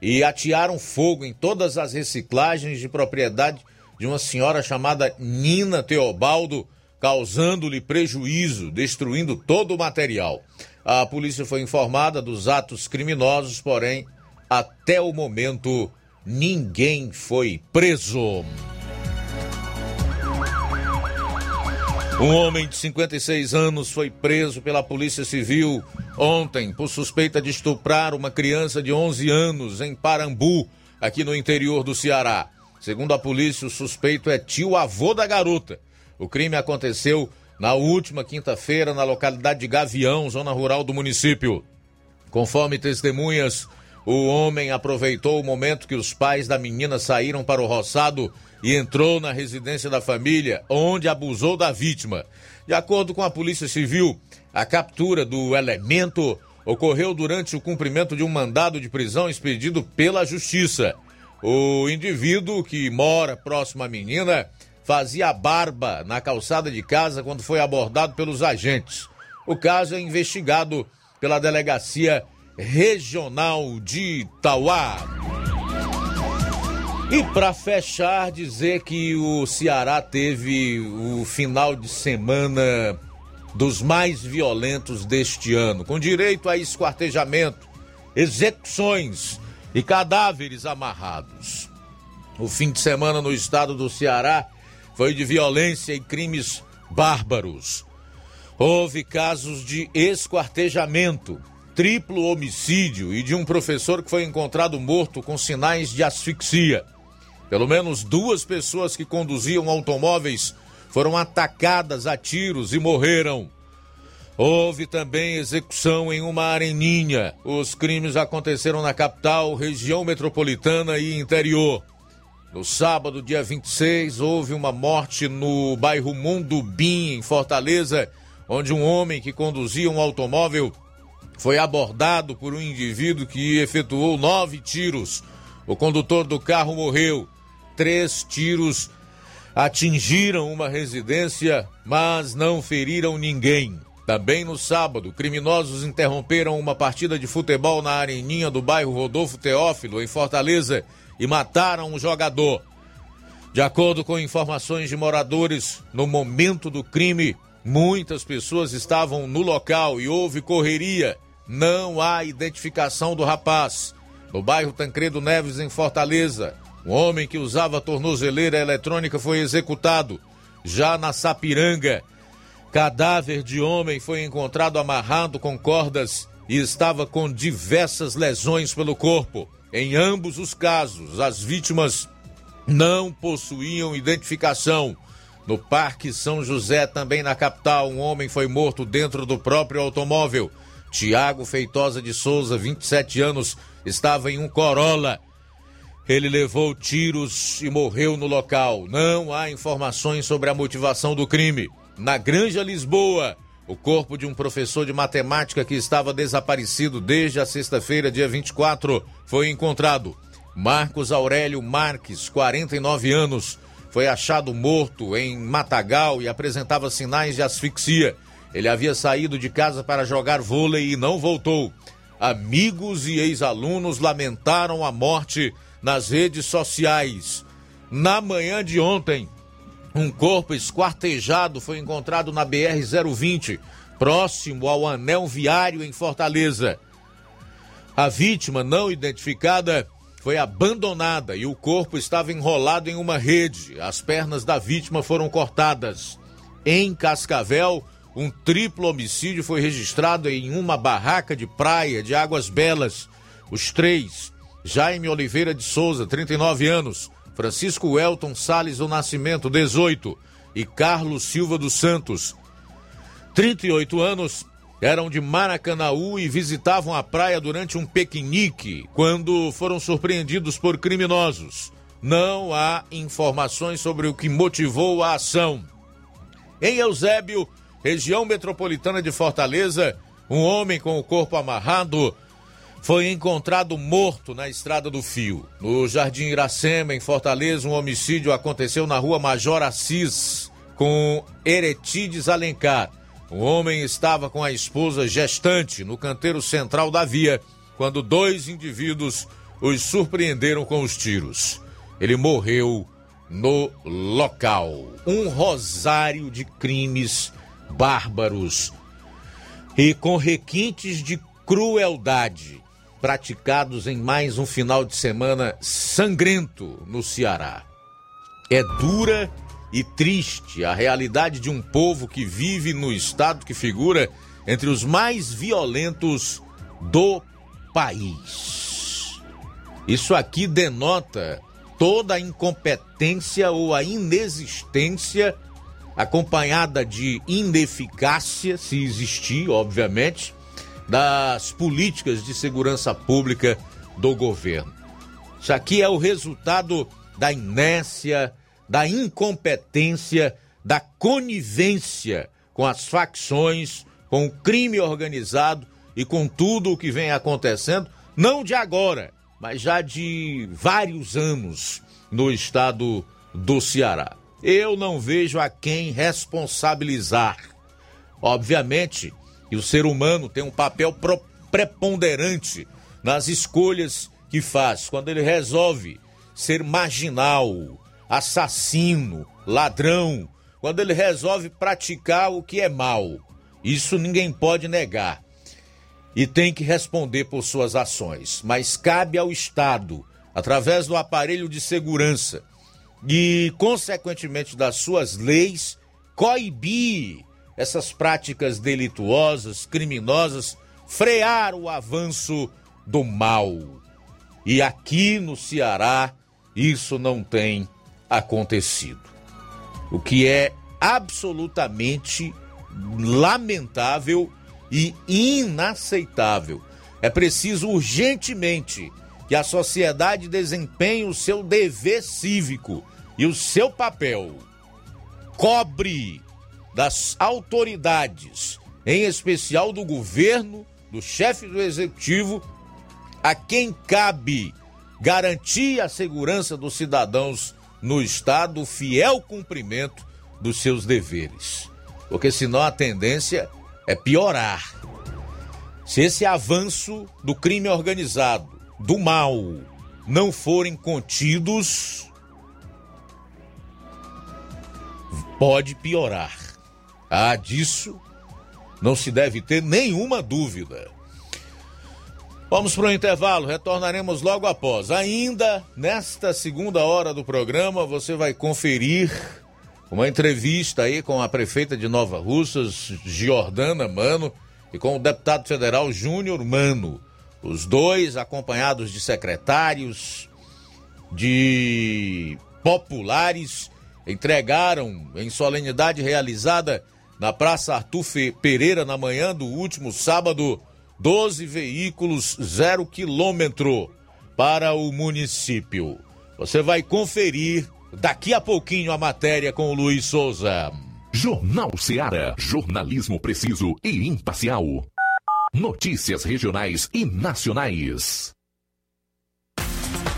e atearam fogo em todas as reciclagens de propriedade de uma senhora chamada Nina Teobaldo, causando-lhe prejuízo, destruindo todo o material. A polícia foi informada dos atos criminosos, porém, até o momento, ninguém foi preso. Um homem de 56 anos foi preso pela Polícia Civil ontem por suspeita de estuprar uma criança de 11 anos em Parambu, aqui no interior do Ceará. Segundo a polícia, o suspeito é tio-avô da garota. O crime aconteceu na última quinta-feira na localidade de Gavião, zona rural do município. Conforme testemunhas, o homem aproveitou o momento que os pais da menina saíram para o roçado e entrou na residência da família, onde abusou da vítima. De acordo com a Polícia Civil, a captura do elemento ocorreu durante o cumprimento de um mandado de prisão expedido pela Justiça. O indivíduo que mora próximo à menina fazia barba na calçada de casa quando foi abordado pelos agentes. O caso é investigado pela Delegacia Regional de Itauá. E para fechar, dizer que o Ceará teve o final de semana dos mais violentos deste ano, com direito a esquartejamento, execuções e cadáveres amarrados. O fim de semana no estado do Ceará foi de violência e crimes bárbaros. Houve casos de esquartejamento, triplo homicídio e de um professor que foi encontrado morto com sinais de asfixia. Pelo menos duas pessoas que conduziam automóveis foram atacadas a tiros e morreram. Houve também execução em uma areninha. Os crimes aconteceram na capital, região metropolitana e interior. No sábado, dia 26, houve uma morte no bairro Mundo Bim, em Fortaleza, onde um homem que conduzia um automóvel foi abordado por um indivíduo que efetuou nove tiros. O condutor do carro morreu. Três tiros atingiram uma residência, mas não feriram ninguém. Também no sábado, criminosos interromperam uma partida de futebol na areninha do bairro Rodolfo Teófilo, em Fortaleza, e mataram um jogador. De acordo com informações de moradores, no momento do crime, muitas pessoas estavam no local e houve correria. Não há identificação do rapaz. No bairro Tancredo Neves, em Fortaleza, um homem que usava tornozeleira eletrônica foi executado. Já na Sapiranga, cadáver de homem foi encontrado amarrado com cordas e estava com diversas lesões pelo corpo. Em ambos os casos, as vítimas não possuíam identificação. No Parque São José, também na capital, um homem foi morto dentro do próprio automóvel. Tiago Feitosa de Souza, 27 anos, estava em um Corolla. Ele levou tiros e morreu no local. Não há informações sobre a motivação do crime. Na Granja Lisboa, o corpo de um professor de matemática que estava desaparecido desde a sexta-feira, dia 24, foi encontrado. Marcos Aurélio Marques, 49 anos, foi achado morto em Matagal e apresentava sinais de asfixia. Ele havia saído de casa para jogar vôlei e não voltou. Amigos e ex-alunos lamentaram a morte nas redes sociais. Na manhã de ontem, um corpo esquartejado foi encontrado na BR-020, próximo ao anel viário em Fortaleza. A vítima, não identificada, foi abandonada e o corpo estava enrolado em uma rede. As pernas da vítima foram cortadas. Em Cascavel, um triplo homicídio foi registrado em uma barraca de praia de Águas Belas. Os três, Jaime Oliveira de Souza, 39 anos, Francisco Elton Sales do Nascimento, 18, e Carlos Silva dos Santos, 38 anos, eram de Maracanaú e visitavam a praia durante um piquenique quando foram surpreendidos por criminosos. Não há informações sobre o que motivou a ação. Em Eusébio, região metropolitana de Fortaleza, um homem com o corpo amarrado foi encontrado morto na Estrada do Fio. No Jardim Iracema, em Fortaleza, um homicídio aconteceu na rua Major Assis, com Eretides Alencar. O homem estava com a esposa gestante no canteiro central da via quando dois indivíduos os surpreenderam com os tiros. Ele morreu no local. Um rosário de crimes bárbaros e com requintes de crueldade praticados em mais um final de semana sangrento no Ceará. É dura e triste a realidade de um povo que vive no estado que figura entre os mais violentos do país. Isso aqui denota toda a incompetência ou a inexistência, acompanhada de ineficácia, se existir, obviamente, das políticas de segurança pública do governo. Isso aqui é o resultado da inércia, da incompetência, da conivência com as facções, com o crime organizado e com tudo o que vem acontecendo, não de agora, mas já de vários anos no estado do Ceará. Eu não vejo a quem responsabilizar. Obviamente que o ser humano tem um papel preponderante nas escolhas que faz quando ele resolve ser marginal, assassino, ladrão, quando ele resolve praticar o que é mal. Isso ninguém pode negar. E tem que responder por suas ações. Mas cabe ao Estado, através do aparelho de segurança e, consequentemente, das suas leis, coibir essas práticas delituosas, criminosas, frear o avanço do mal. E aqui no Ceará, isso não tem acontecido. O que é absolutamente lamentável e inaceitável. É preciso urgentemente que a sociedade desempenhe o seu dever cívico e o seu papel. Cobre das autoridades, em especial do governo, do chefe do executivo, a quem cabe garantir a segurança dos cidadãos no Estado o fiel cumprimento dos seus deveres. Porque senão a tendência é piorar. Se esse avanço do crime organizado, do mal, não forem contidos, pode piorar. Ah, disso não se deve ter nenhuma dúvida. Vamos para o intervalo, retornaremos logo após. Ainda nesta segunda hora do programa, você vai conferir uma entrevista aí com a prefeita de Nova Russas, Giordana Mano, e com o deputado federal Júnior Mano. Os dois acompanhados de secretários, de populares, entregaram em solenidade realizada na Praça Arthur Pereira na manhã do último sábado 12 veículos zero quilômetro para o município. Você vai conferir daqui a pouquinho a matéria com o Luiz Souza. Jornal Seara. Jornalismo preciso e imparcial. Notícias regionais e nacionais.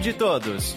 De todos.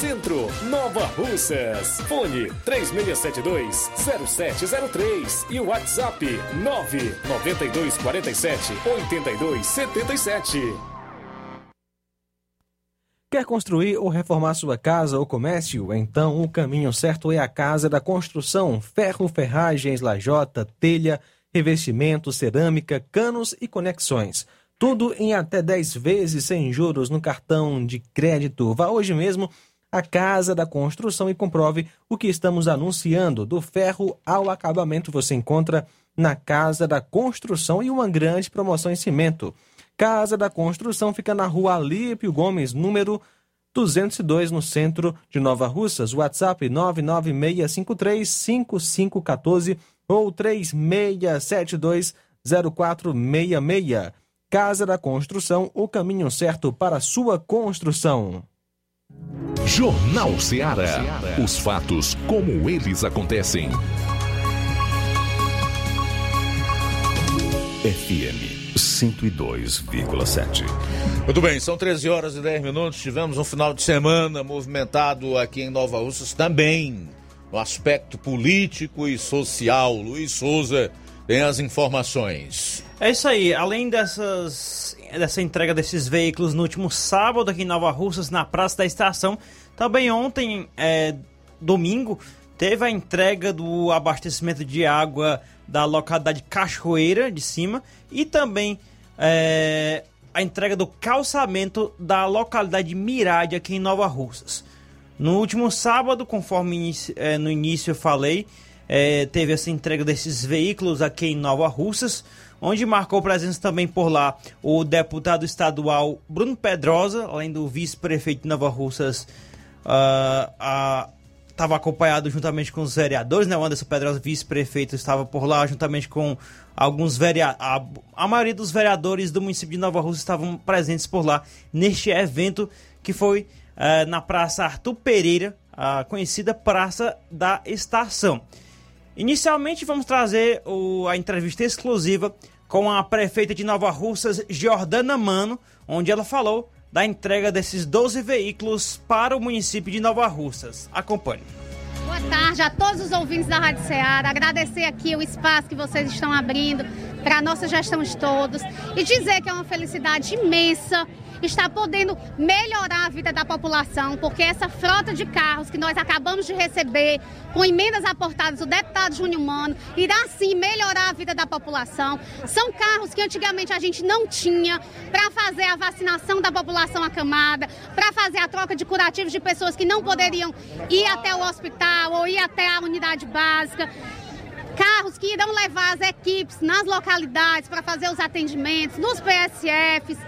Centro, Nova Russas. Fone 3672-0703 e WhatsApp 99247-8277. Quer construir ou reformar sua casa ou comércio? Então o caminho certo é a Casa da Construção. Ferro, ferragens, lajota, telha, revestimento, cerâmica, canos e conexões. Tudo em até 10 vezes sem juros no cartão de crédito. Vá hoje mesmo a Casa da Construção e comprove o que estamos anunciando. Do ferro ao acabamento você encontra na Casa da Construção e uma grande promoção em cimento. Casa da Construção fica na rua Alípio Gomes, número 202, no centro de Nova Russas. WhatsApp 996535514 ou 36720466. Casa da Construção, o caminho certo para sua construção. Jornal Ceará. Os fatos como eles acontecem. FM 102,7. Muito bem, são 13 horas e 10 minutos. Tivemos um final de semana movimentado aqui em Nova Russas também no aspecto político e social. Luiz Souza tem as informações. É isso aí, além dessas, dessa entrega desses veículos no último sábado aqui em Nova Russas, na Praça da Estação, também ontem, é, domingo, teve a entrega do abastecimento de água da localidade Cachoeira de Cima e também é, a entrega do calçamento da localidade Mirade aqui em Nova Russas. No último sábado, conforme é, no início eu falei, é, teve essa entrega desses veículos aqui em Nova Russas, onde marcou presença também por lá o deputado estadual Bruno Pedrosa, além do vice-prefeito de Nova Russas, estava uh, acompanhado juntamente com os vereadores, né? O Anderson Pedrosa, vice-prefeito, estava por lá, juntamente com alguns vereadores. A, a, maioria dos vereadores do município de Nova Russa estavam presentes por lá neste evento que foi uh, na Praça Arthur Pereira, a conhecida Praça da Estação. Inicialmente vamos trazer o, a entrevista exclusiva com a prefeita de Nova Russas, Jordana Mano, onde ela falou da entrega desses 12 veículos para o município de Nova Russas. Acompanhe. Boa tarde a todos os ouvintes da Rádio Ceará. Agradecer aqui o espaço que vocês estão abrindo para a nossa gestão de todos e dizer que é uma felicidade imensa está podendo melhorar a vida da população, porque essa frota de carros que nós acabamos de receber, com emendas aportadas do deputado Júnior Mano, irá sim melhorar a vida da população. São carros que antigamente a gente não tinha para fazer a vacinação da população acamada, para fazer a troca de curativos de pessoas que não poderiam ir até o hospital ou ir até a unidade básica carros que irão levar as equipes nas localidades para fazer os atendimentos, nos PSFs,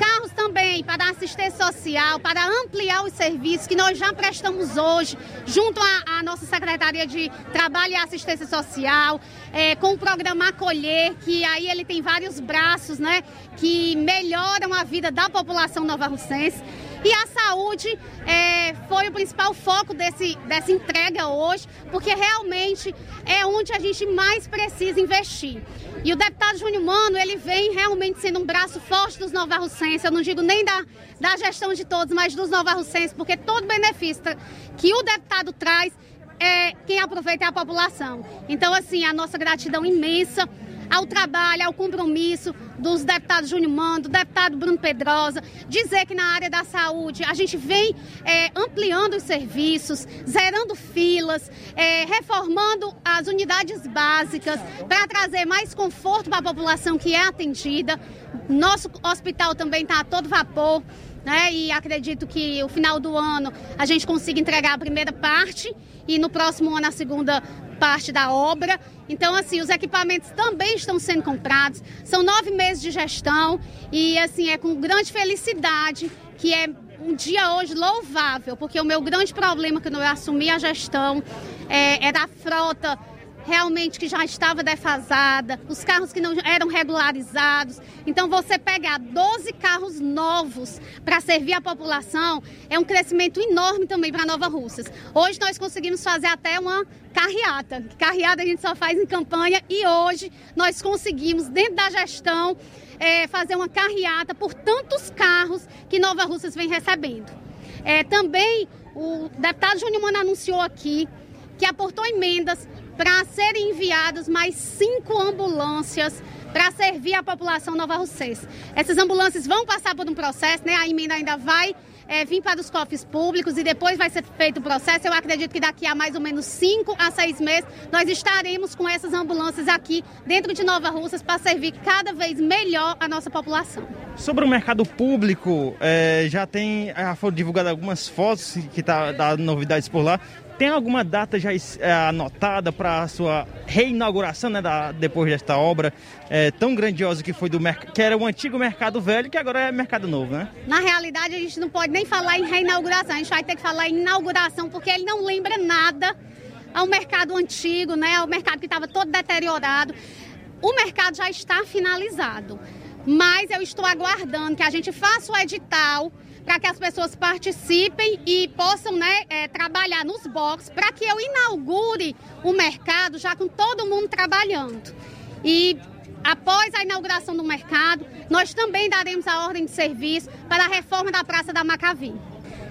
carros também para assistência social, para ampliar os serviços que nós já prestamos hoje, junto à, nossa Secretaria de Trabalho e Assistência Social, é, com o programa Acolher, que aí ele tem vários braços, né, que melhoram a vida da população nova-russense. E a saúde é, foi o principal foco desse, dessa entrega hoje, porque realmente é onde a gente mais precisa investir. E o deputado Júnior Mano, ele vem realmente sendo um braço forte dos novarrucenses, eu não digo nem da, da gestão de todos, mas dos novarrucenses, porque todo benefício que o deputado traz, é, quem aproveita é a população. Então, assim, a nossa gratidão imensa ao trabalho, ao compromisso dos deputados Júnior Mando, do deputado Bruno Pedrosa, dizer que na área da saúde a gente vem é, ampliando os serviços, zerando filas, é, reformando as unidades básicas para trazer mais conforto para a população que é atendida. Nosso hospital também está a todo vapor. Né? E acredito que o final do ano a gente consiga entregar a primeira parte e no próximo ano a segunda parte da obra. Então, assim, os equipamentos também estão sendo comprados. São nove meses de gestão e, assim, é com grande felicidade que é um dia hoje louvável, porque o meu grande problema quando eu assumi a gestão é, era a frota realmente que já estava defasada, os carros que não eram regularizados. Então, você pegar 12 carros novos para servir a população é um crescimento enorme também para Nova Russas. Hoje nós conseguimos fazer até uma carreata. Carreata a gente só faz em campanha e hoje nós conseguimos, dentro da gestão, é, fazer uma carreata por tantos carros que Nova Russas vem recebendo. É, também o deputado Júnior Mano anunciou aqui que aportou emendas para serem enviados mais cinco ambulâncias para servir a população nova russense. Essas ambulâncias vão passar por um processo, né? A emenda ainda vai é, vir para os cofres públicos e depois vai ser feito o processo. Eu acredito que daqui a mais ou menos cinco a seis meses nós estaremos com essas ambulâncias aqui dentro de Nova Russas para servir cada vez melhor a nossa população. Sobre o mercado público, é, já tem já foram divulgadas algumas fotos que tá dando novidades por lá. Tem alguma data já é, anotada para a sua reinauguração, né, da, depois desta obra é, tão grandiosa que foi do que era o antigo Mercado Velho, que agora é Mercado Novo, né? Na realidade, a gente não pode nem falar em reinauguração, a gente vai ter que falar em inauguração, porque ele não lembra nada ao mercado antigo, né, ao mercado que estava todo deteriorado. O mercado já está finalizado, mas eu estou aguardando que a gente faça o edital para que as pessoas participem e possam né, é, trabalhar nos boxes, para que eu inaugure o mercado já com todo mundo trabalhando. E após a inauguração do mercado, nós também daremos a ordem de serviço para a reforma da Praça da Macavi.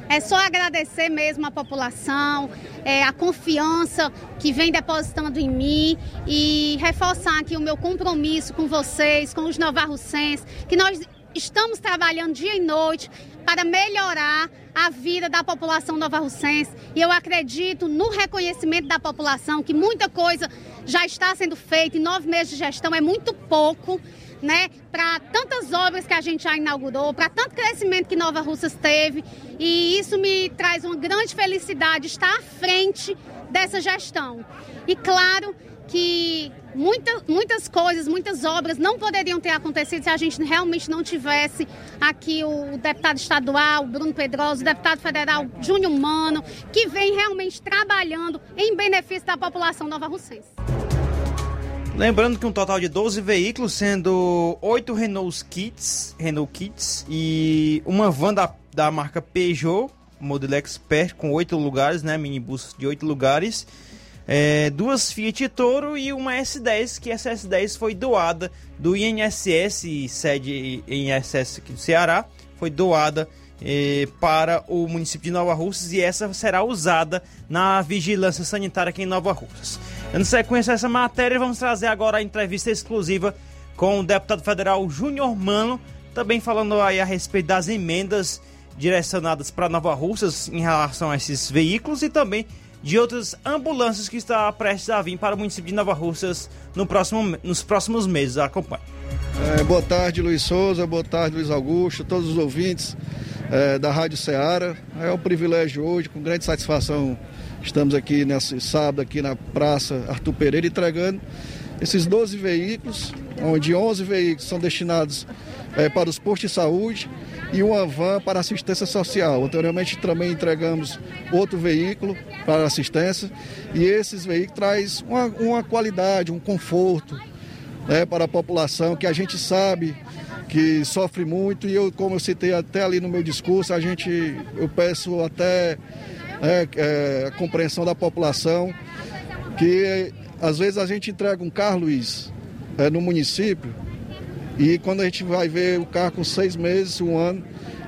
É só agradecer mesmo a população, é, a confiança que vem depositando em mim e reforçar aqui o meu compromisso com vocês, com os novarrocenses, que nós estamos trabalhando dia e noite para melhorar a vida da população nova-russense. E eu acredito no reconhecimento da população, que muita coisa já está sendo feita em nove meses de gestão, é muito pouco. Né, para tantas obras que a gente já inaugurou, para tanto crescimento que Nova Russas teve, e isso me traz uma grande felicidade estar à frente dessa gestão. E claro que muita, muitas coisas, muitas obras não poderiam ter acontecido se a gente realmente não tivesse aqui o deputado estadual, Bruno Pedroso, o deputado federal Júnior Mano, que vem realmente trabalhando em benefício da população nova-russense. Lembrando que um total de 12 veículos, sendo 8 Renault Kits, Renault Kits e uma van da, da marca Peugeot, modelo Expert, com 8 lugares, né, minibus de 8 lugares, é, duas Fiat Toro e uma S10, que essa S10 foi doada do INSS, sede INSS aqui do Ceará, foi doada é, para o município de Nova Russas e essa será usada na vigilância sanitária aqui em Nova Russas. Dando sequência a essa matéria, vamos trazer agora a entrevista exclusiva com o deputado federal Júnior Mano, também falando aí a respeito das emendas direcionadas para Nova Russas em relação a esses veículos e também de outras ambulâncias que está prestes a vir para o município de Nova Russas no próximo, nos próximos meses. Acompanhe. É, boa tarde, Luiz Souza. Boa tarde, Luiz Augusto, todos os ouvintes é, da Rádio Ceará. É um privilégio hoje, com grande satisfação, estamos aqui nesse sábado aqui na Praça Arthur Pereira entregando esses 12 veículos, onde 11 veículos são destinados é, para os postos de saúde e uma van para assistência social. Anteriormente também entregamos outro veículo para assistência e esses veículos traz uma, uma qualidade, um conforto né, para a população que a gente sabe que sofre muito e eu, como eu citei até ali no meu discurso, a gente, eu peço até é, é, a compreensão da população que às vezes a gente entrega um carro, Luiz, é, no município e quando a gente vai ver o carro com seis meses, um ano,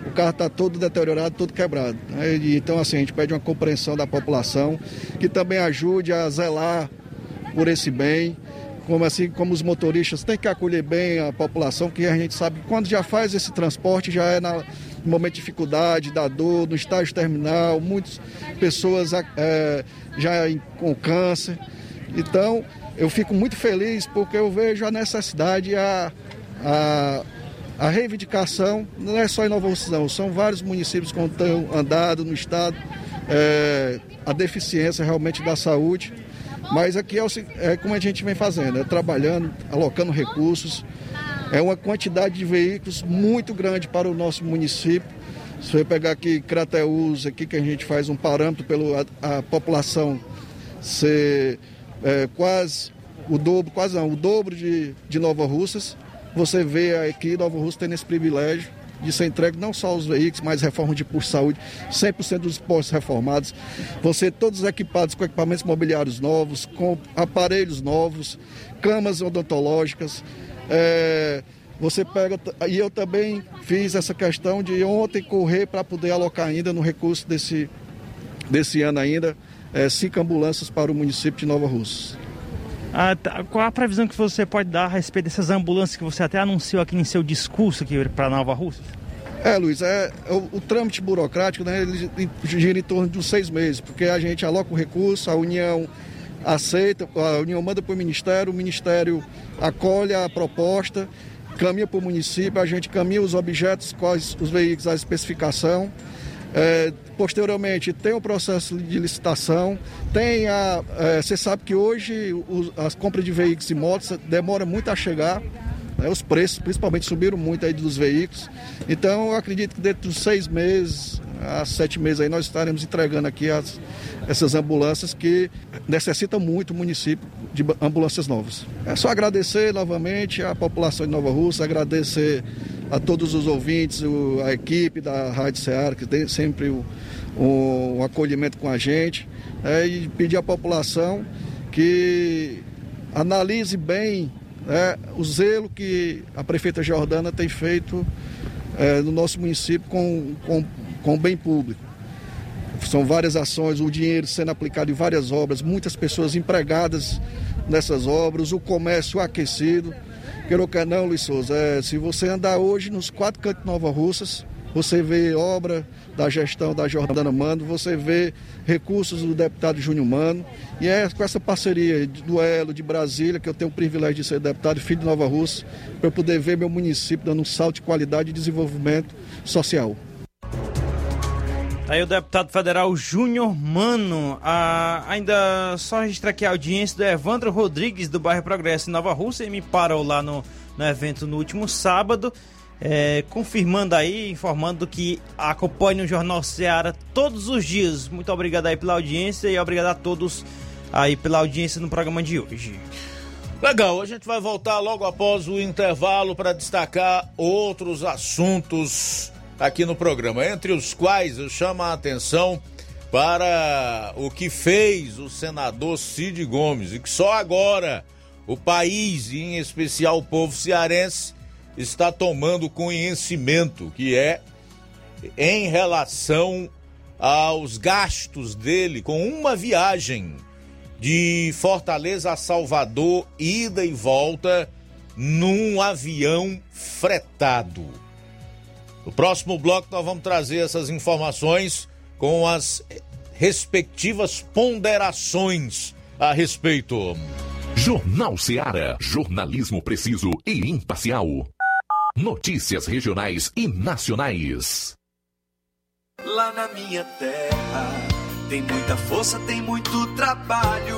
o carro está todo deteriorado, todo quebrado. Né? então, assim, a gente pede uma compreensão da população, que também ajude a zelar por esse bem, como assim como os motoristas têm que acolher bem a população, que a gente sabe que quando já faz esse transporte, já é na, no momento de dificuldade, da dor, no estágio terminal, muitas pessoas é, já com câncer. Então, eu fico muito feliz porque eu vejo a necessidade, a, a, a reivindicação não é só em Nova Russas, são vários municípios que estão andado no estado, é, a deficiência realmente da saúde. Mas aqui é, o, é, como a gente vem fazendo, é trabalhando, alocando recursos. É uma quantidade de veículos muito grande para o nosso município. Se você pegar aqui Crateus, aqui que a gente faz um parâmetro pela a população ser é, quase o dobro, quase não, o dobro de, de Nova Russas, você vê aqui Nova Russa tendo esse privilégio de ser entregue não só aos veículos, mas reforma de de saúde, 100% dos postos reformados, ser todos equipados com equipamentos mobiliários novos, com aparelhos novos, camas odontológicas. É, você pega. E eu também fiz essa questão de ontem correr para poder alocar ainda no recurso desse, desse ano ainda, é, cinco ambulâncias para o município de Nova Rússia. Ah, tá. Qual a previsão que você pode dar a respeito dessas ambulâncias que você até anunciou aqui em seu discurso aqui para Nova Rússia? É, Luiz, é, é, o, o, trâmite burocrático, né, ele gira em torno de uns seis meses, porque a gente aloca o recurso, a União aceita, a União manda para o Ministério, o Ministério acolhe a proposta, caminha para o município, a gente caminha os objetos, quais os veículos, a especificação, é, posteriormente tem o processo de licitação, tem a. É, você sabe que hoje os, as compras de veículos e motos demora muito a chegar. Né, os preços principalmente subiram muito aí dos veículos. Então eu acredito que dentro dos seis meses a sete meses aí nós estaremos entregando aqui as, essas ambulâncias que necessitam muito o município de ambulâncias novas. É só agradecer novamente à população de Nova Rússia, agradecer a todos os ouvintes, a equipe da Rádio Ceará, que tem sempre o, o, o acolhimento com a gente, é, e pedir à população que analise bem é, o zelo que a prefeita Jordana tem feito é, no nosso município com, com, com o bem público. São várias ações, o dinheiro sendo aplicado em várias obras, muitas pessoas empregadas nessas obras, o comércio aquecido. Queira ou quer não, Luiz Souza, é, se você andar hoje nos quatro cantos de Nova Russas, você vê obra da gestão da Jordana Mano, você vê recursos do deputado Júnior Mano, e é com essa parceria do Elo de Brasília que eu tenho o privilégio de ser deputado, filho de Nova Rússia, para poder ver meu município dando um salto de qualidade e desenvolvimento social. Aí o deputado federal Júnior Mano. Ah, ainda só registrar aqui a audiência do Evandro Rodrigues, do bairro Progresso em Nova Rússia. Ele me parou lá no, no evento no último sábado. É, confirmando aí, informando que acompanha o Jornal Ceará todos os dias. Muito obrigado aí pela audiência e obrigado a todos aí pela audiência no programa de hoje. Legal, a gente vai voltar logo após o intervalo para destacar outros assuntos aqui no programa, entre os quais eu chamo a atenção para o que fez o senador Cid Gomes e que só agora o país, e em especial o povo cearense, está tomando conhecimento, que é em relação aos gastos dele com uma viagem de Fortaleza a Salvador, ida e volta, num avião fretado. No próximo bloco, nós vamos trazer essas informações com as respectivas ponderações a respeito. Jornal Seara. Jornalismo preciso e imparcial. Notícias regionais e nacionais. Lá na minha terra, tem muita força, tem muito trabalho.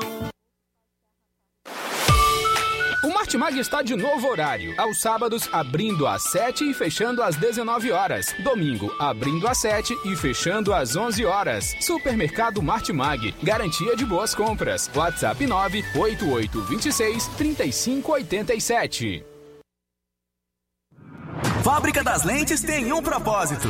Martimag está de novo horário. Aos sábados, abrindo às 7 e fechando às 19 horas. Domingo, abrindo às 7 e fechando às 11 horas. Supermercado Martimag. Garantia de boas compras. WhatsApp 98826 3587. Fábrica das Lentes tem um propósito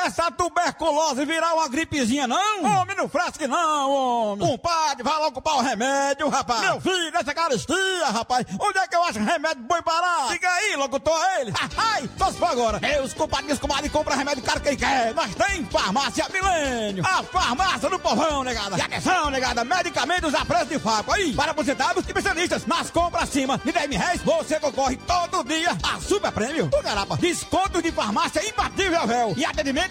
dessa tuberculose virar uma gripezinha, não? Homem, não fresque não, homem. Compadre, vai logo comprar o remédio, rapaz. Meu filho, essa caristia, rapaz. Onde é que eu acho remédio bom parar? Diga aí, locutor, ele. Ai, só se for agora. Meus compadres, comadre, compra remédio caro quem quer. Nós tem farmácia Milênio. A farmácia do povão, negada. E atenção, negada, medicamentos a preço de faco. Aí, para aposentados e especialistas. Nas compras acima de 10 mil reais, você concorre todo dia a super prêmio. Tu garapa, descontos de farmácia imbatível, véu. E atendimento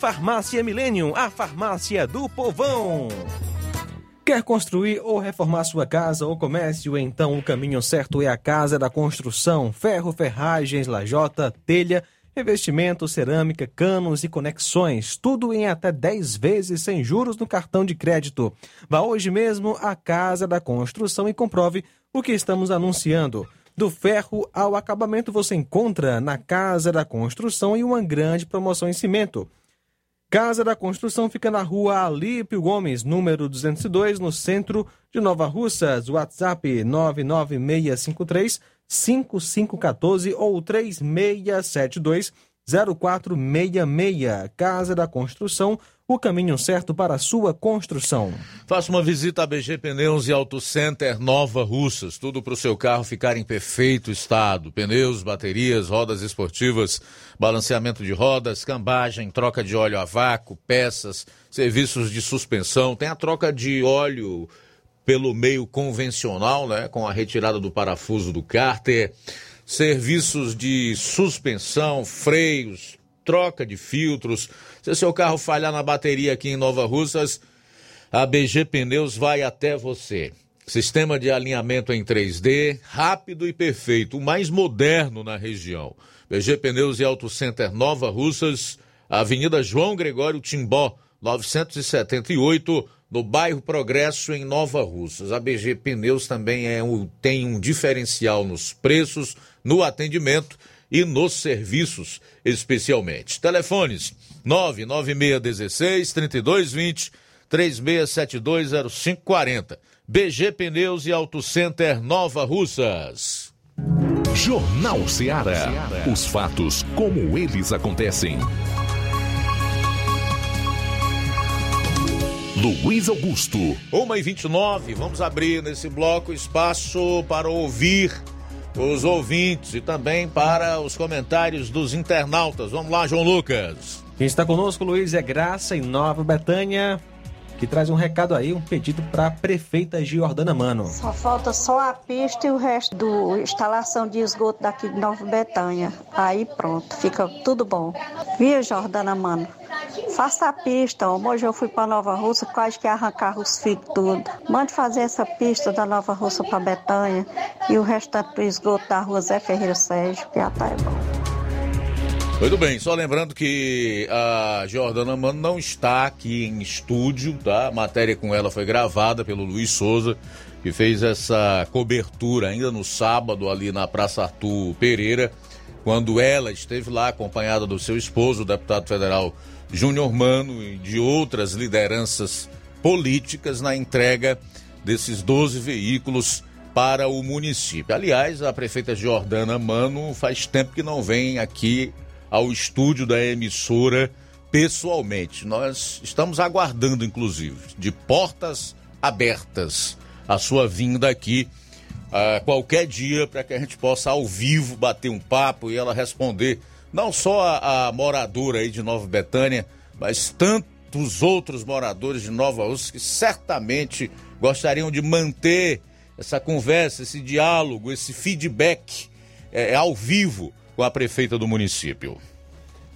Farmácia Milênio, a farmácia do povão. Quer construir ou reformar sua casa ou comércio? Então o caminho certo é a Casa da Construção. Ferro, ferragens, lajota, telha, revestimento, cerâmica, canos e conexões. Tudo em até 10 vezes sem juros no cartão de crédito. Vá hoje mesmo à Casa da Construção e comprove o que estamos anunciando. Do ferro ao acabamento você encontra na Casa da Construção e uma grande promoção em cimento. Casa da Construção fica na rua Alípio Gomes, número 202, no centro de Nova Russas. WhatsApp 99653 5514 ou 3672 0466. Casa da Construção, o caminho certo para a sua construção. Faça uma visita a BG Pneus e Auto Center Nova Russas. Tudo para o seu carro ficar em perfeito estado: pneus, baterias, rodas esportivas, balanceamento de rodas, cambagem, troca de óleo a vácuo, peças, serviços de suspensão. Tem a troca de óleo pelo meio convencional, né, com a retirada do parafuso do cárter, serviços de suspensão, freios, troca de filtros. Se seu carro falhar na bateria aqui em Nova Russas, a BG Pneus vai até você. Sistema de alinhamento em 3D, rápido e perfeito, o mais moderno na região. BG Pneus e Auto Center Nova Russas, Avenida João Gregório Timbó, 978, no bairro Progresso, em Nova Russas. A BG Pneus também é um, tem um diferencial nos preços, no atendimento e nos serviços, especialmente. Telefones 99616 3220 36720540. BG Pneus e Auto Center Nova Russas. Jornal Ceará. Os fatos como eles acontecem. Luiz Augusto. 1 e 29 vamos abrir nesse bloco espaço para ouvir os ouvintes e também para os comentários dos internautas. Vamos lá, João Lucas. Quem está conosco, Luiz, é Graça em Nova Betânia, que traz um recado aí, um pedido para a prefeita Giordana Mano. Só falta só a pista e o resto do instalação de esgoto daqui de Nova Betânia. Aí pronto, fica tudo bom. Via Jordana Mano? Faça a pista, hoje eu fui para Nova Russa, quase que arrancar os filhos tudo. Mande fazer essa pista da Nova Russa para Betânia e o restante do esgoto da rua Zé Ferreira Sérgio, que já tá é bom. Muito bem, só lembrando que a Jordana Mano não está aqui em estúdio, tá? A matéria com ela foi gravada pelo Luiz Souza, que fez essa cobertura ainda no sábado ali na Praça Arthur Pereira, quando ela esteve lá acompanhada do seu esposo, o deputado federal Júnior Mano e de outras lideranças políticas na entrega desses 12 veículos para o município. Aliás, a prefeita Jordana Mano faz tempo que não vem aqui ao estúdio da emissora pessoalmente. Nós estamos aguardando, inclusive, de portas abertas a sua vinda aqui a qualquer dia para que a gente possa ao vivo bater um papo e ela responder não só a, a moradora aí de Nova Betânia, mas tantos outros moradores de Nova Rússia que certamente gostariam de manter essa conversa, esse diálogo, esse feedback é, ao vivo com a prefeita do município.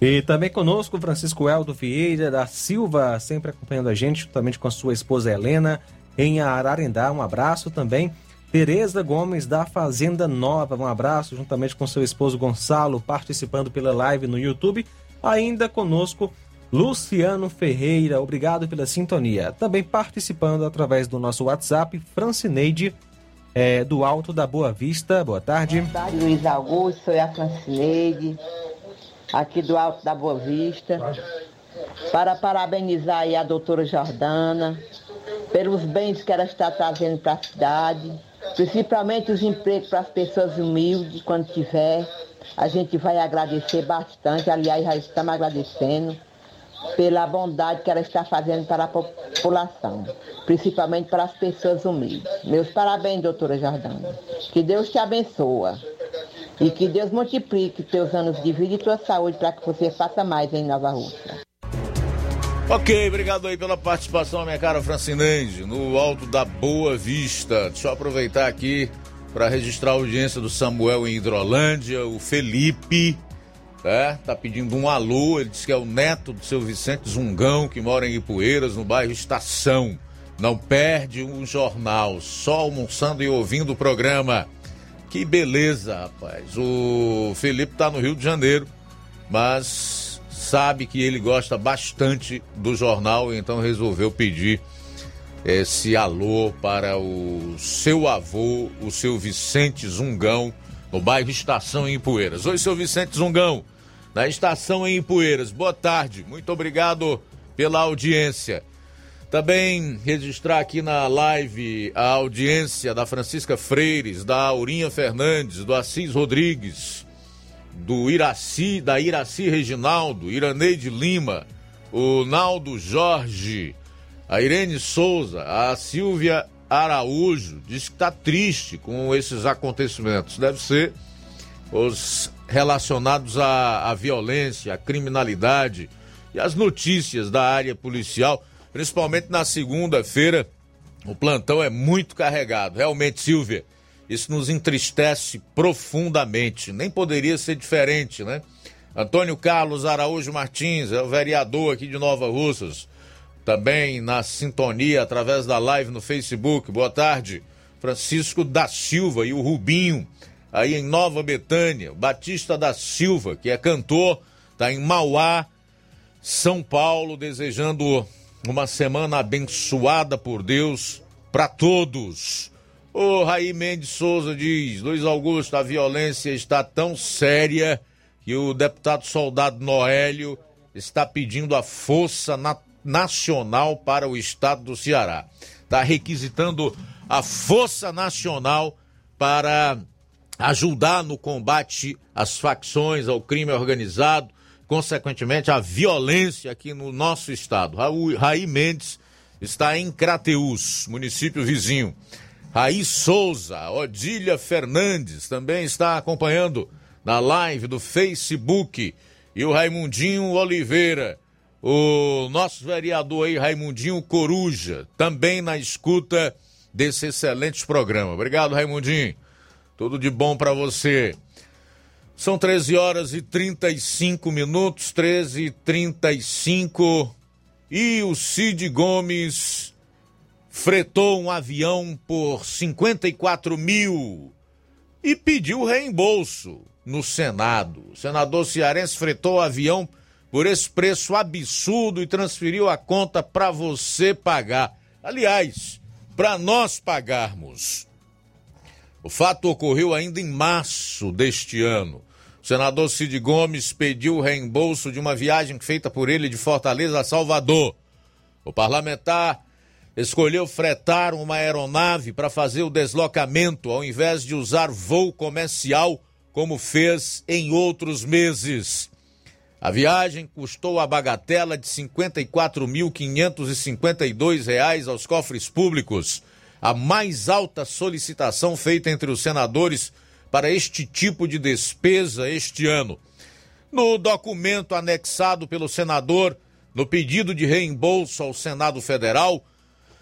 E também conosco Francisco Eldo Vieira da Silva, sempre acompanhando a gente, juntamente com a sua esposa Helena, em Ararendá. Um abraço também. Tereza Gomes da Fazenda Nova, um abraço, juntamente com seu esposo Gonçalo, participando pela live no YouTube. Ainda conosco Luciano Ferreira, obrigado pela sintonia. Também participando através do nosso WhatsApp, Francineide, é, do Alto da Boa Vista. Boa tarde. Boa tarde, Luiz Augusto, sou a Francineide aqui do Alto da Boa Vista, para parabenizar a doutora Jordana pelos bens que ela está trazendo para a cidade, principalmente os empregos para as pessoas humildes, quando tiver. A gente vai agradecer bastante, aliás, já estamos agradecendo pela bondade que ela está fazendo para a população, principalmente para as pessoas humildes. Meus parabéns, doutora Jordana. Que Deus te abençoe. E que Deus multiplique teus anos de vida e tua saúde para que você faça mais em Nova Rússia. Ok, obrigado aí pela participação, minha cara Francinende, no alto da Boa Vista. Deixa eu aproveitar aqui para registrar a audiência do Samuel em Hidrolândia, o Felipe, tá? Tá pedindo um alô, ele diz que é o neto do seu Vicente Zungão, que mora em Ipueiras, no bairro Estação. Não perde um jornal, só almoçando e ouvindo o programa. Que beleza, rapaz. O Felipe tá no Rio de Janeiro, mas sabe que ele gosta bastante do jornal, então resolveu pedir esse alô para o seu avô, o seu Vicente Zungão, no bairro Estação em Ipueiras. Oi, seu Vicente Zungão, na Estação em Ipueiras. Boa tarde, muito obrigado pela audiência. Também registrar aqui na live a audiência da Francisca Freires, da Aurinha Fernandes, do Assis Rodrigues, do Iraci, da Iraci Reginaldo, Iraneide Lima, o Naldo Jorge, a Irene Souza, a Silvia Araújo, diz que está triste com esses acontecimentos. Deve ser os relacionados à, à violência, à criminalidade e às notícias da área policial principalmente na segunda-feira. O plantão é muito carregado. Realmente, Silvia, isso nos entristece profundamente. Nem poderia ser diferente, né? Antônio Carlos Araújo Martins, é o vereador aqui de Nova Russas, também na sintonia através da live no Facebook. Boa tarde. Francisco da Silva e o Rubinho, aí em Nova Betânia. Batista da Silva, que é cantor, está em Mauá, São Paulo, desejando uma semana abençoada por Deus para todos. O Raí Mendes Souza diz: Luiz Augusto, a violência está tão séria que o deputado soldado Noélio está pedindo a força na, nacional para o estado do Ceará. Está requisitando a força nacional para ajudar no combate às facções, ao crime organizado, consequentemente à violência aqui no nosso estado. Raí Mendes está em Crateús, município vizinho. Raí Souza, Odília Fernandes também está acompanhando na live do Facebook. E o Raimundinho Oliveira, o nosso vereador aí, Raimundinho Coruja, também na escuta desse excelente programa. Obrigado, Raimundinho. Tudo de bom para você. São 13 horas e 35 minutos, 13 e 35. E o Cid Gomes fretou um avião por 54 mil e pediu reembolso no Senado. O senador cearense fretou o avião por esse preço absurdo e transferiu a conta para você pagar. Aliás, para nós pagarmos. O fato ocorreu ainda em março deste ano. O senador Cid Gomes pediu o reembolso de uma viagem feita por ele de Fortaleza a Salvador. O parlamentar escolheu fretar uma aeronave para fazer o deslocamento ao invés de usar voo comercial como fez em outros meses. A viagem custou a bagatela de R$ 54.552 aos cofres públicos, a mais alta solicitação feita entre os senadores para este tipo de despesa este ano. No documento anexado pelo senador, no pedido de reembolso ao Senado Federal,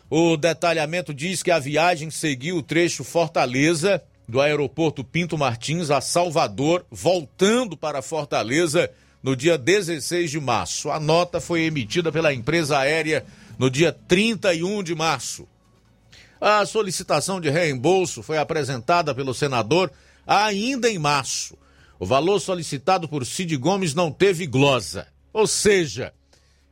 o detalhamento diz que a viagem seguiu o trecho Fortaleza do aeroporto Pinto Martins a Salvador, voltando para Fortaleza no dia 16 de março. A nota foi emitida pela empresa aérea no dia 31 de março. A solicitação de reembolso foi apresentada pelo senador ainda em março. O valor solicitado por Cid Gomes não teve glosa, ou seja,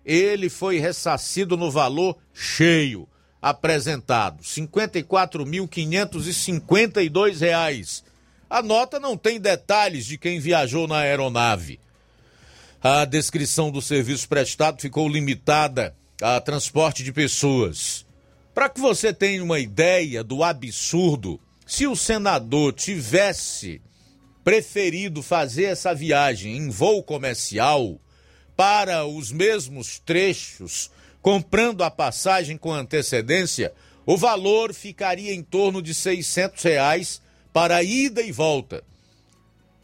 ele foi ressarcido no valor cheio apresentado, R$ 54.552. A nota não tem detalhes de quem viajou na aeronave. A descrição do serviço prestado ficou limitada a transporte de pessoas. Para que você tenha uma ideia do absurdo, se o senador tivesse preferido fazer essa viagem em voo comercial para os mesmos trechos comprando a passagem com antecedência, o valor ficaria em torno de 600 reais para ida e volta.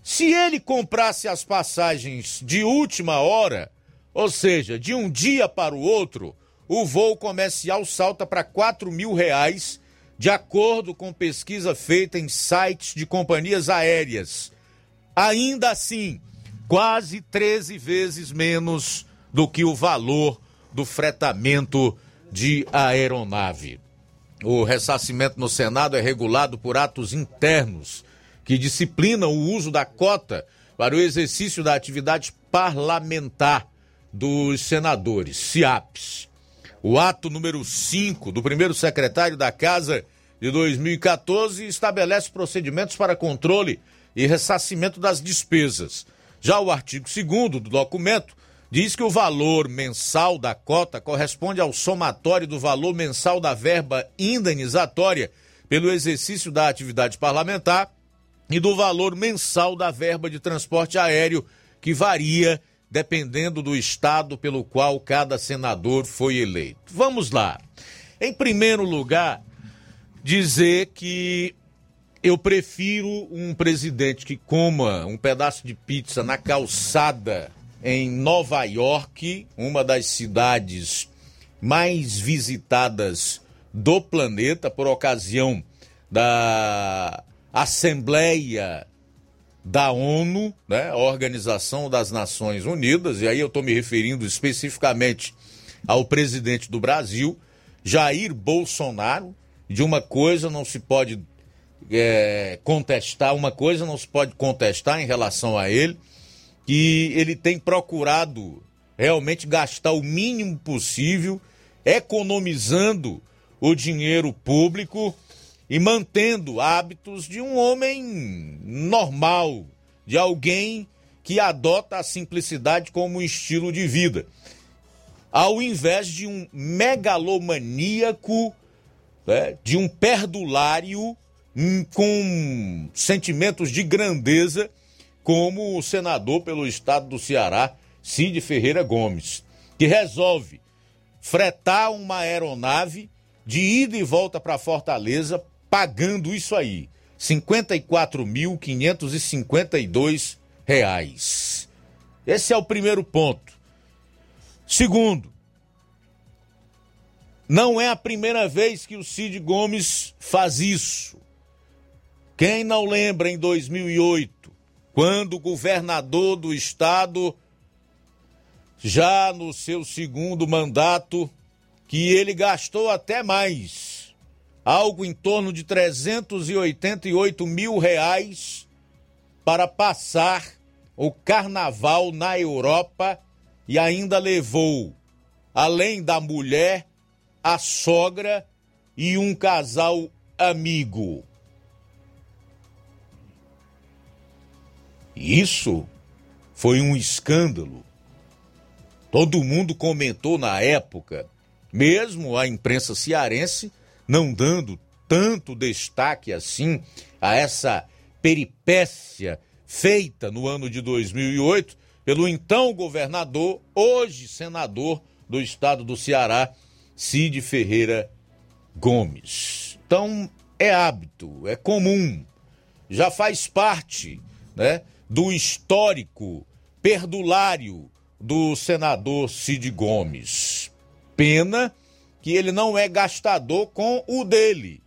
Se ele comprasse as passagens de última hora, ou seja, de um dia para o outro, o voo comercial salta para 4 mil reais, de acordo com pesquisa feita em sites de companhias aéreas. Ainda assim, quase 13 vezes menos do que o valor do fretamento de aeronave. O ressarcimento no Senado é regulado por atos internos que disciplinam o uso da cota para o exercício da atividade parlamentar dos senadores, CIAPs. O ato número 5 do primeiro secretário da Casa de 2014 estabelece procedimentos para controle e ressarcimento das despesas. Já o artigo 2 do documento diz que o valor mensal da cota corresponde ao somatório do valor mensal da verba indenizatória pelo exercício da atividade parlamentar e do valor mensal da verba de transporte aéreo, que varia dependendo do estado pelo qual cada senador foi eleito. Vamos lá. Em primeiro lugar, dizer que eu prefiro um presidente que coma um pedaço de pizza na calçada em Nova York, uma das cidades mais visitadas do planeta por ocasião da Assembleia da ONU, né, Organização das Nações Unidas, e aí eu estou me referindo especificamente ao presidente do Brasil, Jair Bolsonaro. De uma coisa não se pode é, contestar, uma coisa não se pode contestar em relação a ele, que ele tem procurado realmente gastar o mínimo possível, economizando o dinheiro público e mantendo hábitos de um homem normal, de alguém que adota a simplicidade como estilo de vida, ao invés de um megalomaníaco, né, de um perdulário hum, com sentimentos de grandeza, como o senador pelo estado do Ceará, Cid Ferreira Gomes, que resolve fretar uma aeronave de ida e volta para Fortaleza pagando isso aí, 54.552 reais. Esse é o primeiro ponto. Segundo, não é a primeira vez que o Cid Gomes faz isso. Quem não lembra em 2008, quando o governador do estado, já no seu segundo mandato, que ele gastou até mais algo em torno de 388 mil reais para passar o carnaval na Europa e ainda levou, além da mulher, a sogra e um casal amigo. Isso foi um escândalo. Todo mundo comentou na época, mesmo a imprensa cearense não dando tanto destaque assim a essa peripécia feita no ano de 2008 pelo então governador, hoje senador do estado do Ceará, Cid Ferreira Gomes. Então, é hábito, é comum, já faz parte né, do histórico perdulário do senador Cid Gomes. Pena que ele não é gastador com o dele.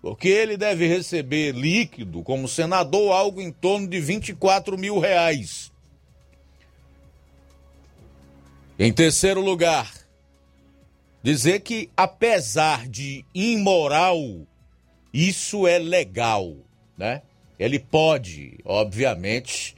Porque ele deve receber líquido, como senador, algo em torno de 24 mil reais. Em terceiro lugar, dizer que, apesar de imoral, isso é legal, né? Ele pode, obviamente,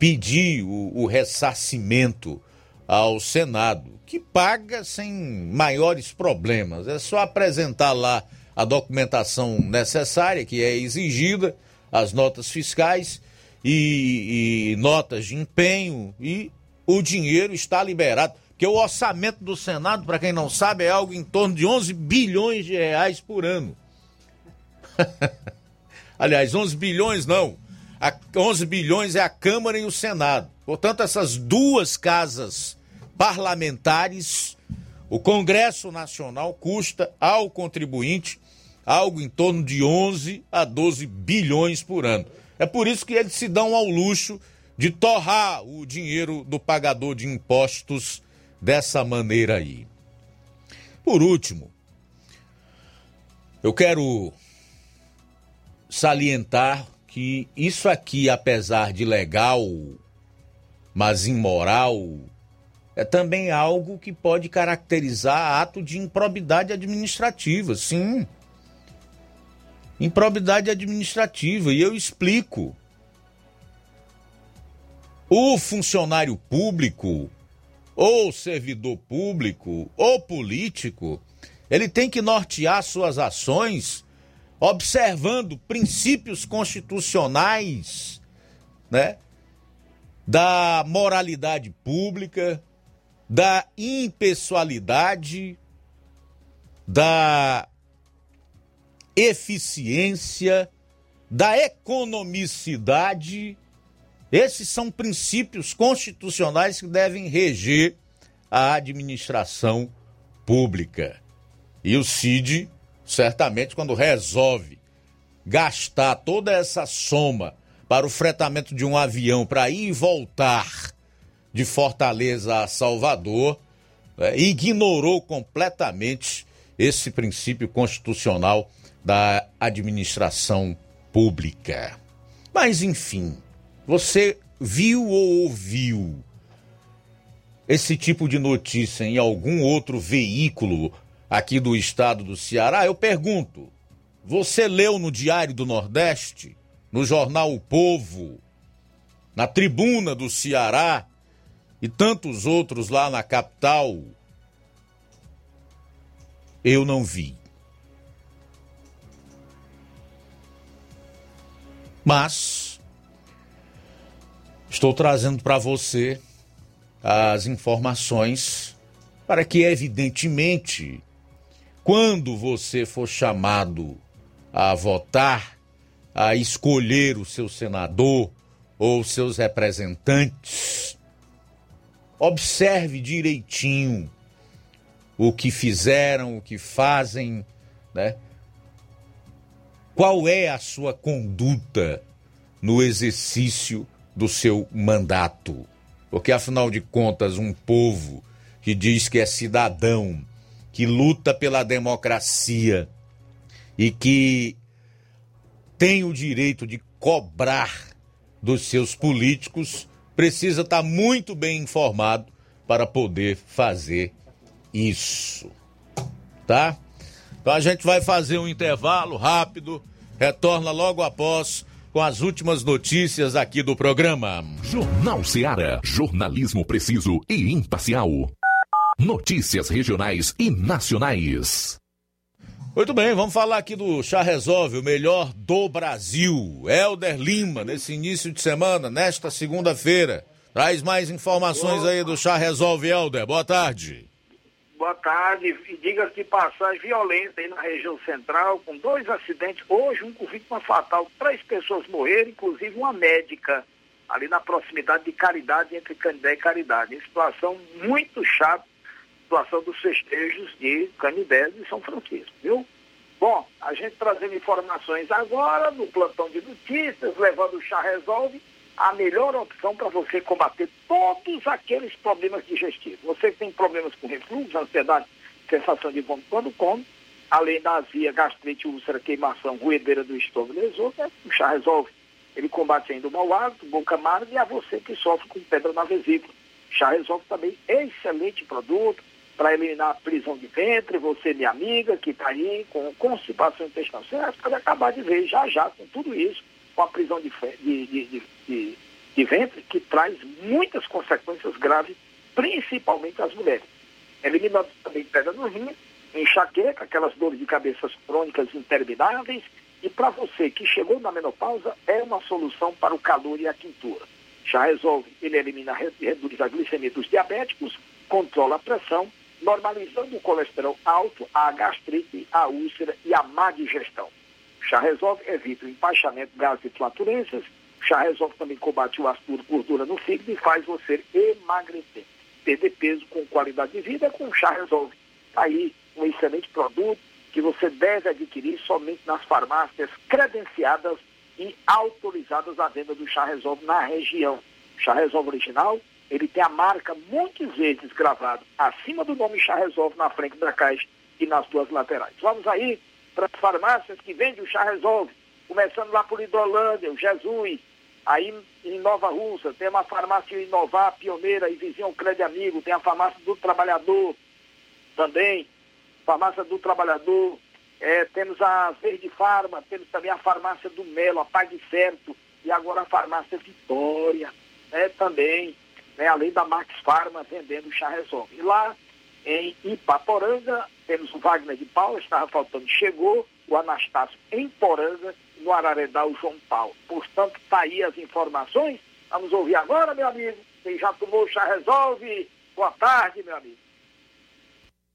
pedir o, o ressarcimento ao Senado que paga sem maiores problemas. É só apresentar lá a documentação necessária que é exigida, as notas fiscais e, e notas de empenho e o dinheiro está liberado. Porque o orçamento do Senado, para quem não sabe, é algo em torno de 11 bilhões de reais por ano. Aliás, 11 bilhões não. A 11 bilhões é a Câmara e o Senado. Portanto, essas duas casas parlamentares, o Congresso Nacional custa ao contribuinte algo em torno de 11 a 12 bilhões por ano. É por isso que eles se dão ao luxo de torrar o dinheiro do pagador de impostos dessa maneira aí. Por último, eu quero salientar que isso aqui, apesar de legal, mas imoral, é também algo que pode caracterizar ato de improbidade administrativa, sim. Improbidade administrativa, e eu explico. O funcionário público, ou servidor público, ou político, ele tem que nortear suas ações observando princípios constitucionais, né? Da moralidade pública, da impessoalidade, da eficiência, da economicidade. Esses são princípios constitucionais que devem reger a administração pública. E o CID, certamente, quando resolve gastar toda essa soma para o fretamento de um avião para ir e voltar de Fortaleza a Salvador, né, ignorou completamente esse princípio constitucional da administração pública. Mas, enfim, Você viu ou ouviu esse tipo de notícia em algum outro veículo aqui do estado do Ceará? Eu pergunto. Você leu no Diário do Nordeste, no jornal O Povo, na Tribuna do Ceará e tantos outros lá na capital? Eu não vi. Mas estou trazendo para você as informações para que, evidentemente, quando você for chamado a votar, a escolher o seu senador ou seus representantes, observe direitinho o que fizeram, o que fazem, né? Qual é a sua conduta no exercício do seu mandato? Porque, afinal de contas, um povo que diz que é cidadão, que luta pela democracia e que tem o direito de cobrar dos seus políticos, precisa estar muito bem informado para poder fazer isso. Tá? Então a gente vai fazer um intervalo rápido, retorna logo após com as últimas notícias aqui do programa. Jornal Seara. Jornalismo preciso e imparcial. Notícias regionais e nacionais. Muito bem, vamos falar aqui do Chá Resolve, o melhor do Brasil. Helder Lima, nesse início de semana, nesta segunda-feira. Traz mais informações aí do Chá Resolve, Helder. Boa tarde. Boa tarde. E diga que passagem violenta aí na região central, com dois acidentes. Hoje, um com vítima fatal. Três pessoas morreram, inclusive uma médica, ali na proximidade de Caridade, entre Canidé e Caridade. Situação muito chata, situação dos festejos de Canidé e São Francisco, viu? Bom, a gente trazendo informações agora no plantão de notícias, levando o chá resolve a melhor opção para você combater todos aqueles problemas digestivos. Você que tem problemas com refluxo, ansiedade, sensação de vômito quando come, além da azia, gastrite, úlcera, queimação, roedeira do estômago esôfago, o chá resolve. Ele combate ainda o mau hálito, boca amarga e a você que sofre com pedra na vesícula. Chá resolve também excelente produto para eliminar a prisão de ventre, você, minha amiga, que está aí com constipação intestinal, você pode acabar de ver já já com tudo isso com a prisão de, de, de, de, ventre, que traz muitas consequências graves, principalmente às mulheres. Eliminando também pedra no rim, enxaqueca, aquelas dores de cabeças crônicas intermináveis, e para você que chegou na menopausa, é uma solução para o calor e a quintura. Já resolve, ele elimina, reduz a glicemia dos diabéticos, controla a pressão, normalizando o colesterol alto, a gastrite, a úlcera e a má digestão. Chá Resolve evita o empaixamento, gases e flatulências. Chá Resolve também combate o ácido gordura no fígado e faz você emagrecer. Perder peso com qualidade de vida com Chá Resolve. Tá aí um excelente produto que você deve adquirir somente nas farmácias credenciadas e autorizadas à venda do Chá Resolve na região. Chá Resolve original, ele tem a marca muitas vezes gravado acima do nome Chá Resolve na frente da caixa e nas duas laterais. Vamos aí para as farmácias que vendem o chá resolve, começando lá por Hidrolândia, o Jesus, aí em Nova Russa, tem uma farmácia Inovar, pioneira e vizinho Crédito Amigo, tem a farmácia do Trabalhador também, farmácia do Trabalhador, é, temos a Verde Farma, temos também a farmácia do Melo, a Pague Certo, e agora a farmácia Vitória, né, também, né, além da Max Farma vendendo chá resolve. E lá em Ipaporanga, temos o Wagner de Paula, estava faltando, chegou, o Anastácio em Poranga, no Araredá, o João Paulo. Portanto, está aí as informações. Vamos ouvir agora, meu amigo. Quem já tomou chá resolve. Boa tarde, meu amigo.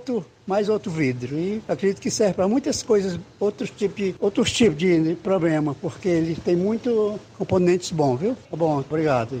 outro mais outro vidro. E acredito que serve para muitas coisas, outros tipos de, outros tipos de problema, porque ele tem muito componentes bons, viu? Tá bom, obrigado.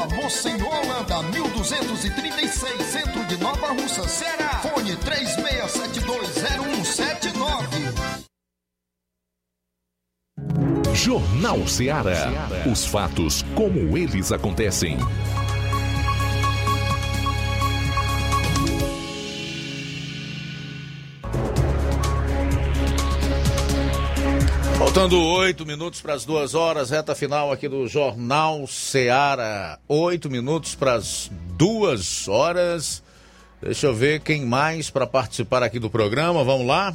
Rua Monsenhor Holanda, 1236, centro de Nova Russa, Ceará. Fone 36720179. Jornal Ceará. Os fatos como eles acontecem. Faltando oito minutos para as duas horas, reta final aqui do Jornal Seara. Oito minutos para as duas horas. Deixa eu ver quem mais para participar aqui do programa. Vamos lá.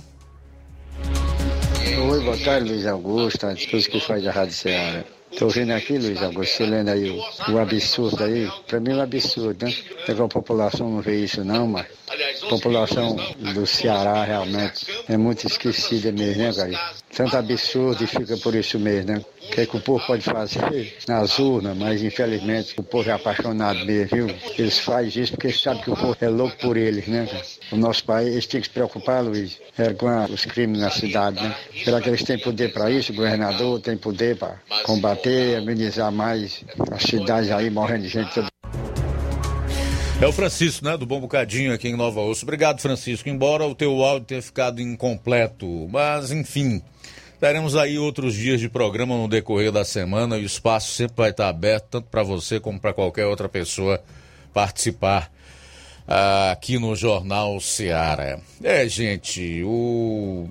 Oi, boa tarde, Luiz Augusto, a todos que faz a Rádio Ceará. Tô vendo aqui, Luiz Augusto, você lendo aí o, o absurdo aí. Pra mim é um absurdo, né? A população não vê isso não, mas a população do Ceará realmente é muito esquecida mesmo, né, cara? Tanto absurdo e fica por isso mesmo, né? O que, é que o povo pode fazer nas urnas, mas infelizmente o povo é apaixonado mesmo, viu? Eles fazem isso porque sabem que o povo é louco por eles, né? O nosso país, eles têm que se preocupar, Luiz, é com os crimes na cidade, né? Será que eles têm poder para isso? O governador tem poder para combater, amenizar mais as cidades aí morrendo de gente toda É o Francisco, né? Do Bom Bocadinho aqui em Nova Osso. Obrigado, Francisco. Embora o teu áudio tenha ficado incompleto, mas enfim. Teremos aí outros dias de programa no decorrer da semana e o espaço sempre vai estar aberto, tanto para você como para qualquer outra pessoa participar ah, aqui no Jornal Seara. É, gente, o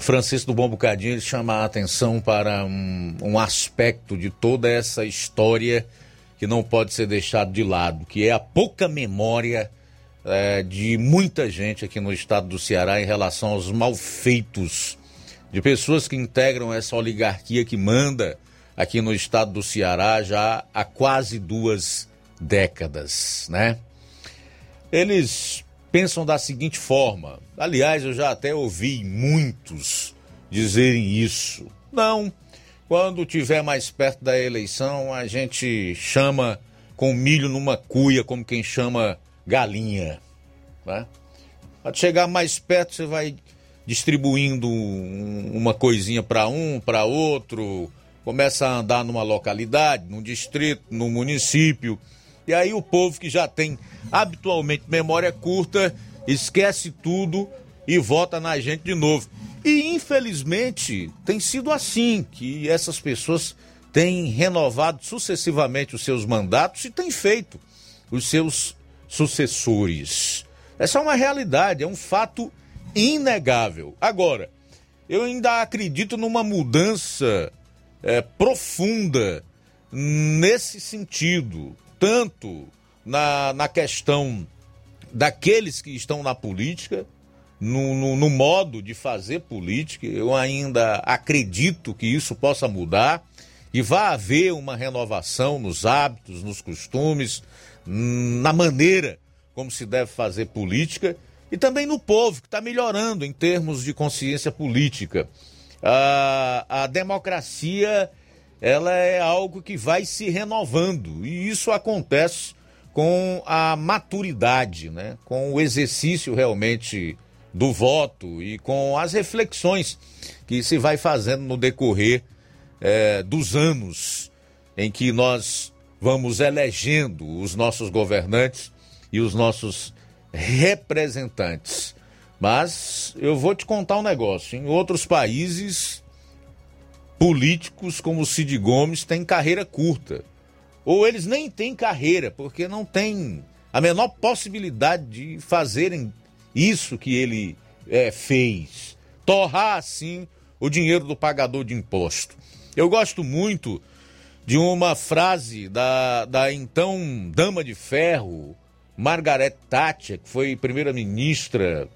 Francisco do Bom Bocadinho chama a atenção para um, um aspecto de toda essa história que não pode ser deixado de lado, que é a pouca memória é, de muita gente aqui no estado do Ceará em relação aos malfeitos de pessoas que integram essa oligarquia que manda aqui no estado do Ceará já há quase duas décadas, né? Eles pensam da seguinte forma, aliás, eu já até ouvi muitos dizerem isso. Não, quando tiver mais perto da eleição, a gente chama com milho numa cuia, como quem chama galinha. Né? Para chegar mais perto, você vai distribuindo uma coisinha para um, para outro, começa a andar numa localidade, num distrito, num município. E aí o povo que já tem habitualmente memória curta, esquece tudo e vota na gente de novo. E infelizmente tem sido assim que essas pessoas têm renovado sucessivamente os seus mandatos e têm feito os seus sucessores. Essa é uma realidade, é um fato inegável. Agora, eu ainda acredito numa mudança é, profunda nesse sentido, tanto na, na questão daqueles que estão na política, no, no, no, modo de fazer política. Eu ainda acredito que isso possa mudar e vai haver uma renovação nos hábitos, nos costumes, na maneira como se deve fazer política e também no povo, que está melhorando em termos de consciência política. A, a democracia ela é algo que vai se renovando e isso acontece com a maturidade, né? com o exercício realmente do voto e com as reflexões que se vai fazendo no decorrer é, dos anos em que nós vamos elegendo os nossos governantes e os nossos representantes. Mas eu vou te contar um negócio: em outros países, políticos como Cid Gomes têm carreira curta. Ou eles nem têm carreira, porque não têm a menor possibilidade de fazerem isso que ele é, fez. Torrar assim o dinheiro do pagador de imposto. Eu gosto muito de uma frase da, da então dama de ferro, Margaret Thatcher, que foi primeira-ministra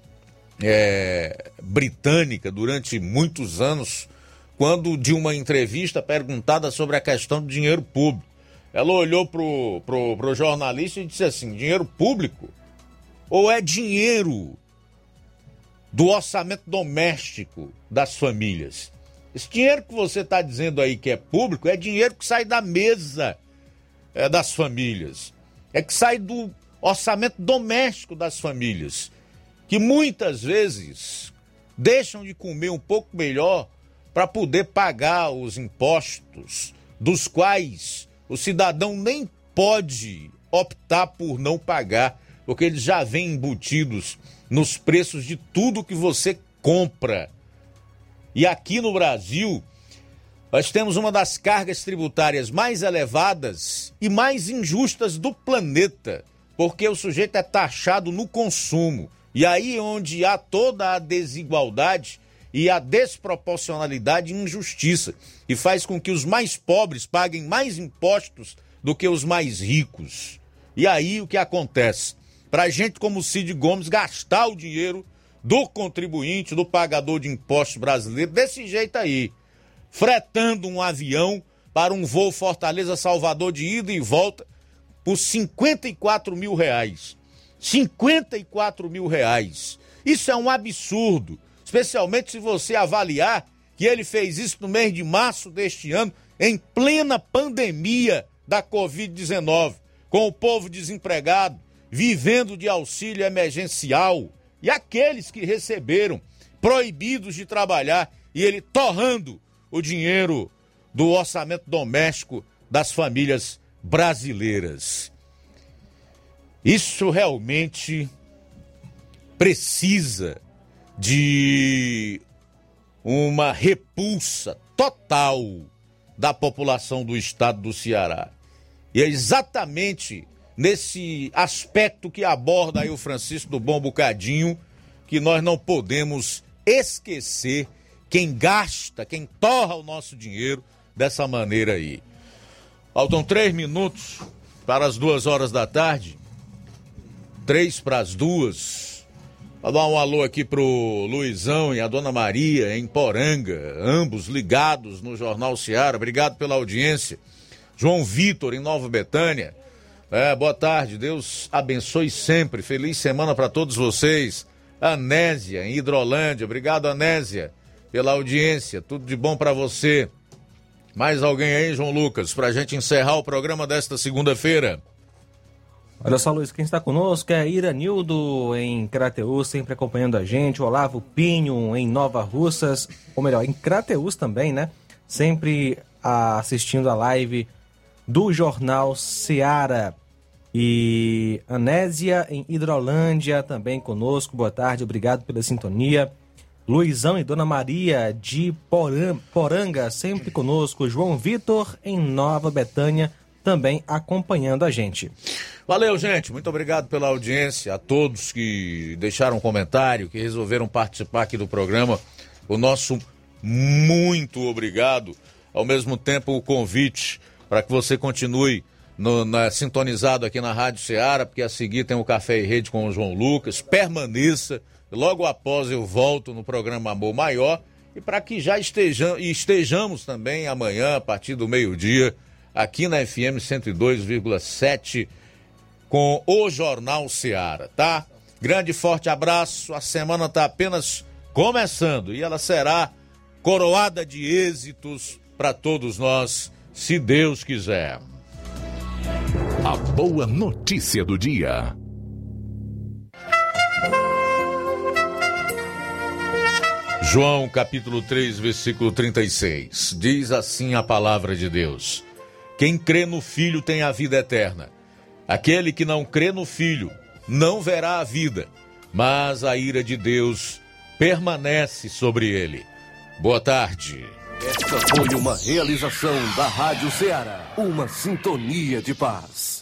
é, britânica durante muitos anos, quando de uma entrevista perguntada sobre a questão do dinheiro público. Ela olhou pro, pro, pro jornalista e disse assim: dinheiro público? Ou é dinheiro do orçamento doméstico das famílias? Esse dinheiro que você está dizendo aí que é público é dinheiro que sai da mesa é, das famílias. É que sai do orçamento doméstico das famílias. Que muitas vezes deixam de comer um pouco melhor para poder pagar os impostos, dos quais o cidadão nem pode optar por não pagar, porque eles já vêm embutidos nos preços de tudo que você compra e aqui no Brasil, nós temos uma das cargas tributárias mais elevadas e mais injustas do planeta, porque o sujeito é taxado no consumo. E aí onde há toda a desigualdade e a desproporcionalidade e injustiça, e faz com que os mais pobres paguem mais impostos do que os mais ricos. E aí o que acontece? Para gente como Cid Gomes gastar o dinheiro do contribuinte, do pagador de impostos brasileiro, desse jeito aí, fretando um avião para um voo Fortaleza-Salvador de ida e volta por 54 mil reais. 54 mil reais. Isso é um absurdo, especialmente se você avaliar que ele fez isso no mês de março deste ano, em plena pandemia da Covid-19, com o povo desempregado, vivendo de auxílio emergencial e aqueles que receberam proibidos de trabalhar e ele torrando o dinheiro do orçamento doméstico das famílias brasileiras. Isso realmente precisa de uma repulsa total da população do estado do Ceará. E é exatamente nesse aspecto que aborda aí o Francisco do Bom Bocadinho, que nós não podemos esquecer quem gasta, quem torra o nosso dinheiro dessa maneira aí. Faltam três minutos para as duas horas da tarde. Três para as duas. Vou dar um alô aqui pro Luizão e a Dona Maria em Poranga, ambos ligados no Jornal Seara. Obrigado pela audiência. João Vitor em Nova Betânia. É, boa tarde, Deus abençoe sempre. Feliz semana para todos vocês. Anésia em Hidrolândia. Obrigado, Anésia, pela audiência. Tudo de bom para você. Mais alguém aí, João Lucas, para a gente encerrar o programa desta segunda-feira? Olha só, Luiz, quem está conosco é Iranildo em Crateus, sempre acompanhando a gente. Olavo Pinho em Nova Russas, ou melhor, em Crateus também, né? Sempre assistindo a live do Jornal Seara. E Anésia em Hidrolândia também conosco. Boa tarde, obrigado pela sintonia. Luizão e Dona Maria de Poranga, sempre conosco. João Vitor em Nova Betânia, também acompanhando a gente. Valeu, gente. Muito obrigado pela audiência. A todos que deixaram um comentário, que resolveram participar aqui do programa. O nosso muito obrigado. Ao mesmo tempo, o convite para que você continue no, na, sintonizado aqui na Rádio Ceará, porque a seguir tem o Café e Rede com o João Lucas. Permaneça Logo após eu volto no programa Amor Maior e para que já estejam, estejamos também amanhã, a partir do meio-dia, aqui na FM 102,7 com o Jornal Seara, tá? Grande forte abraço. A semana está apenas começando e ela será coroada de êxitos para todos nós, se Deus quiser. A boa notícia do dia. João capítulo 3, versículo 36. Diz assim a palavra de Deus: Quem crê no Filho tem a vida eterna. Aquele que não crê no Filho não verá a vida, mas a ira de Deus permanece sobre ele. Boa tarde. Esta foi uma realização da Rádio Ceará, uma sintonia de paz.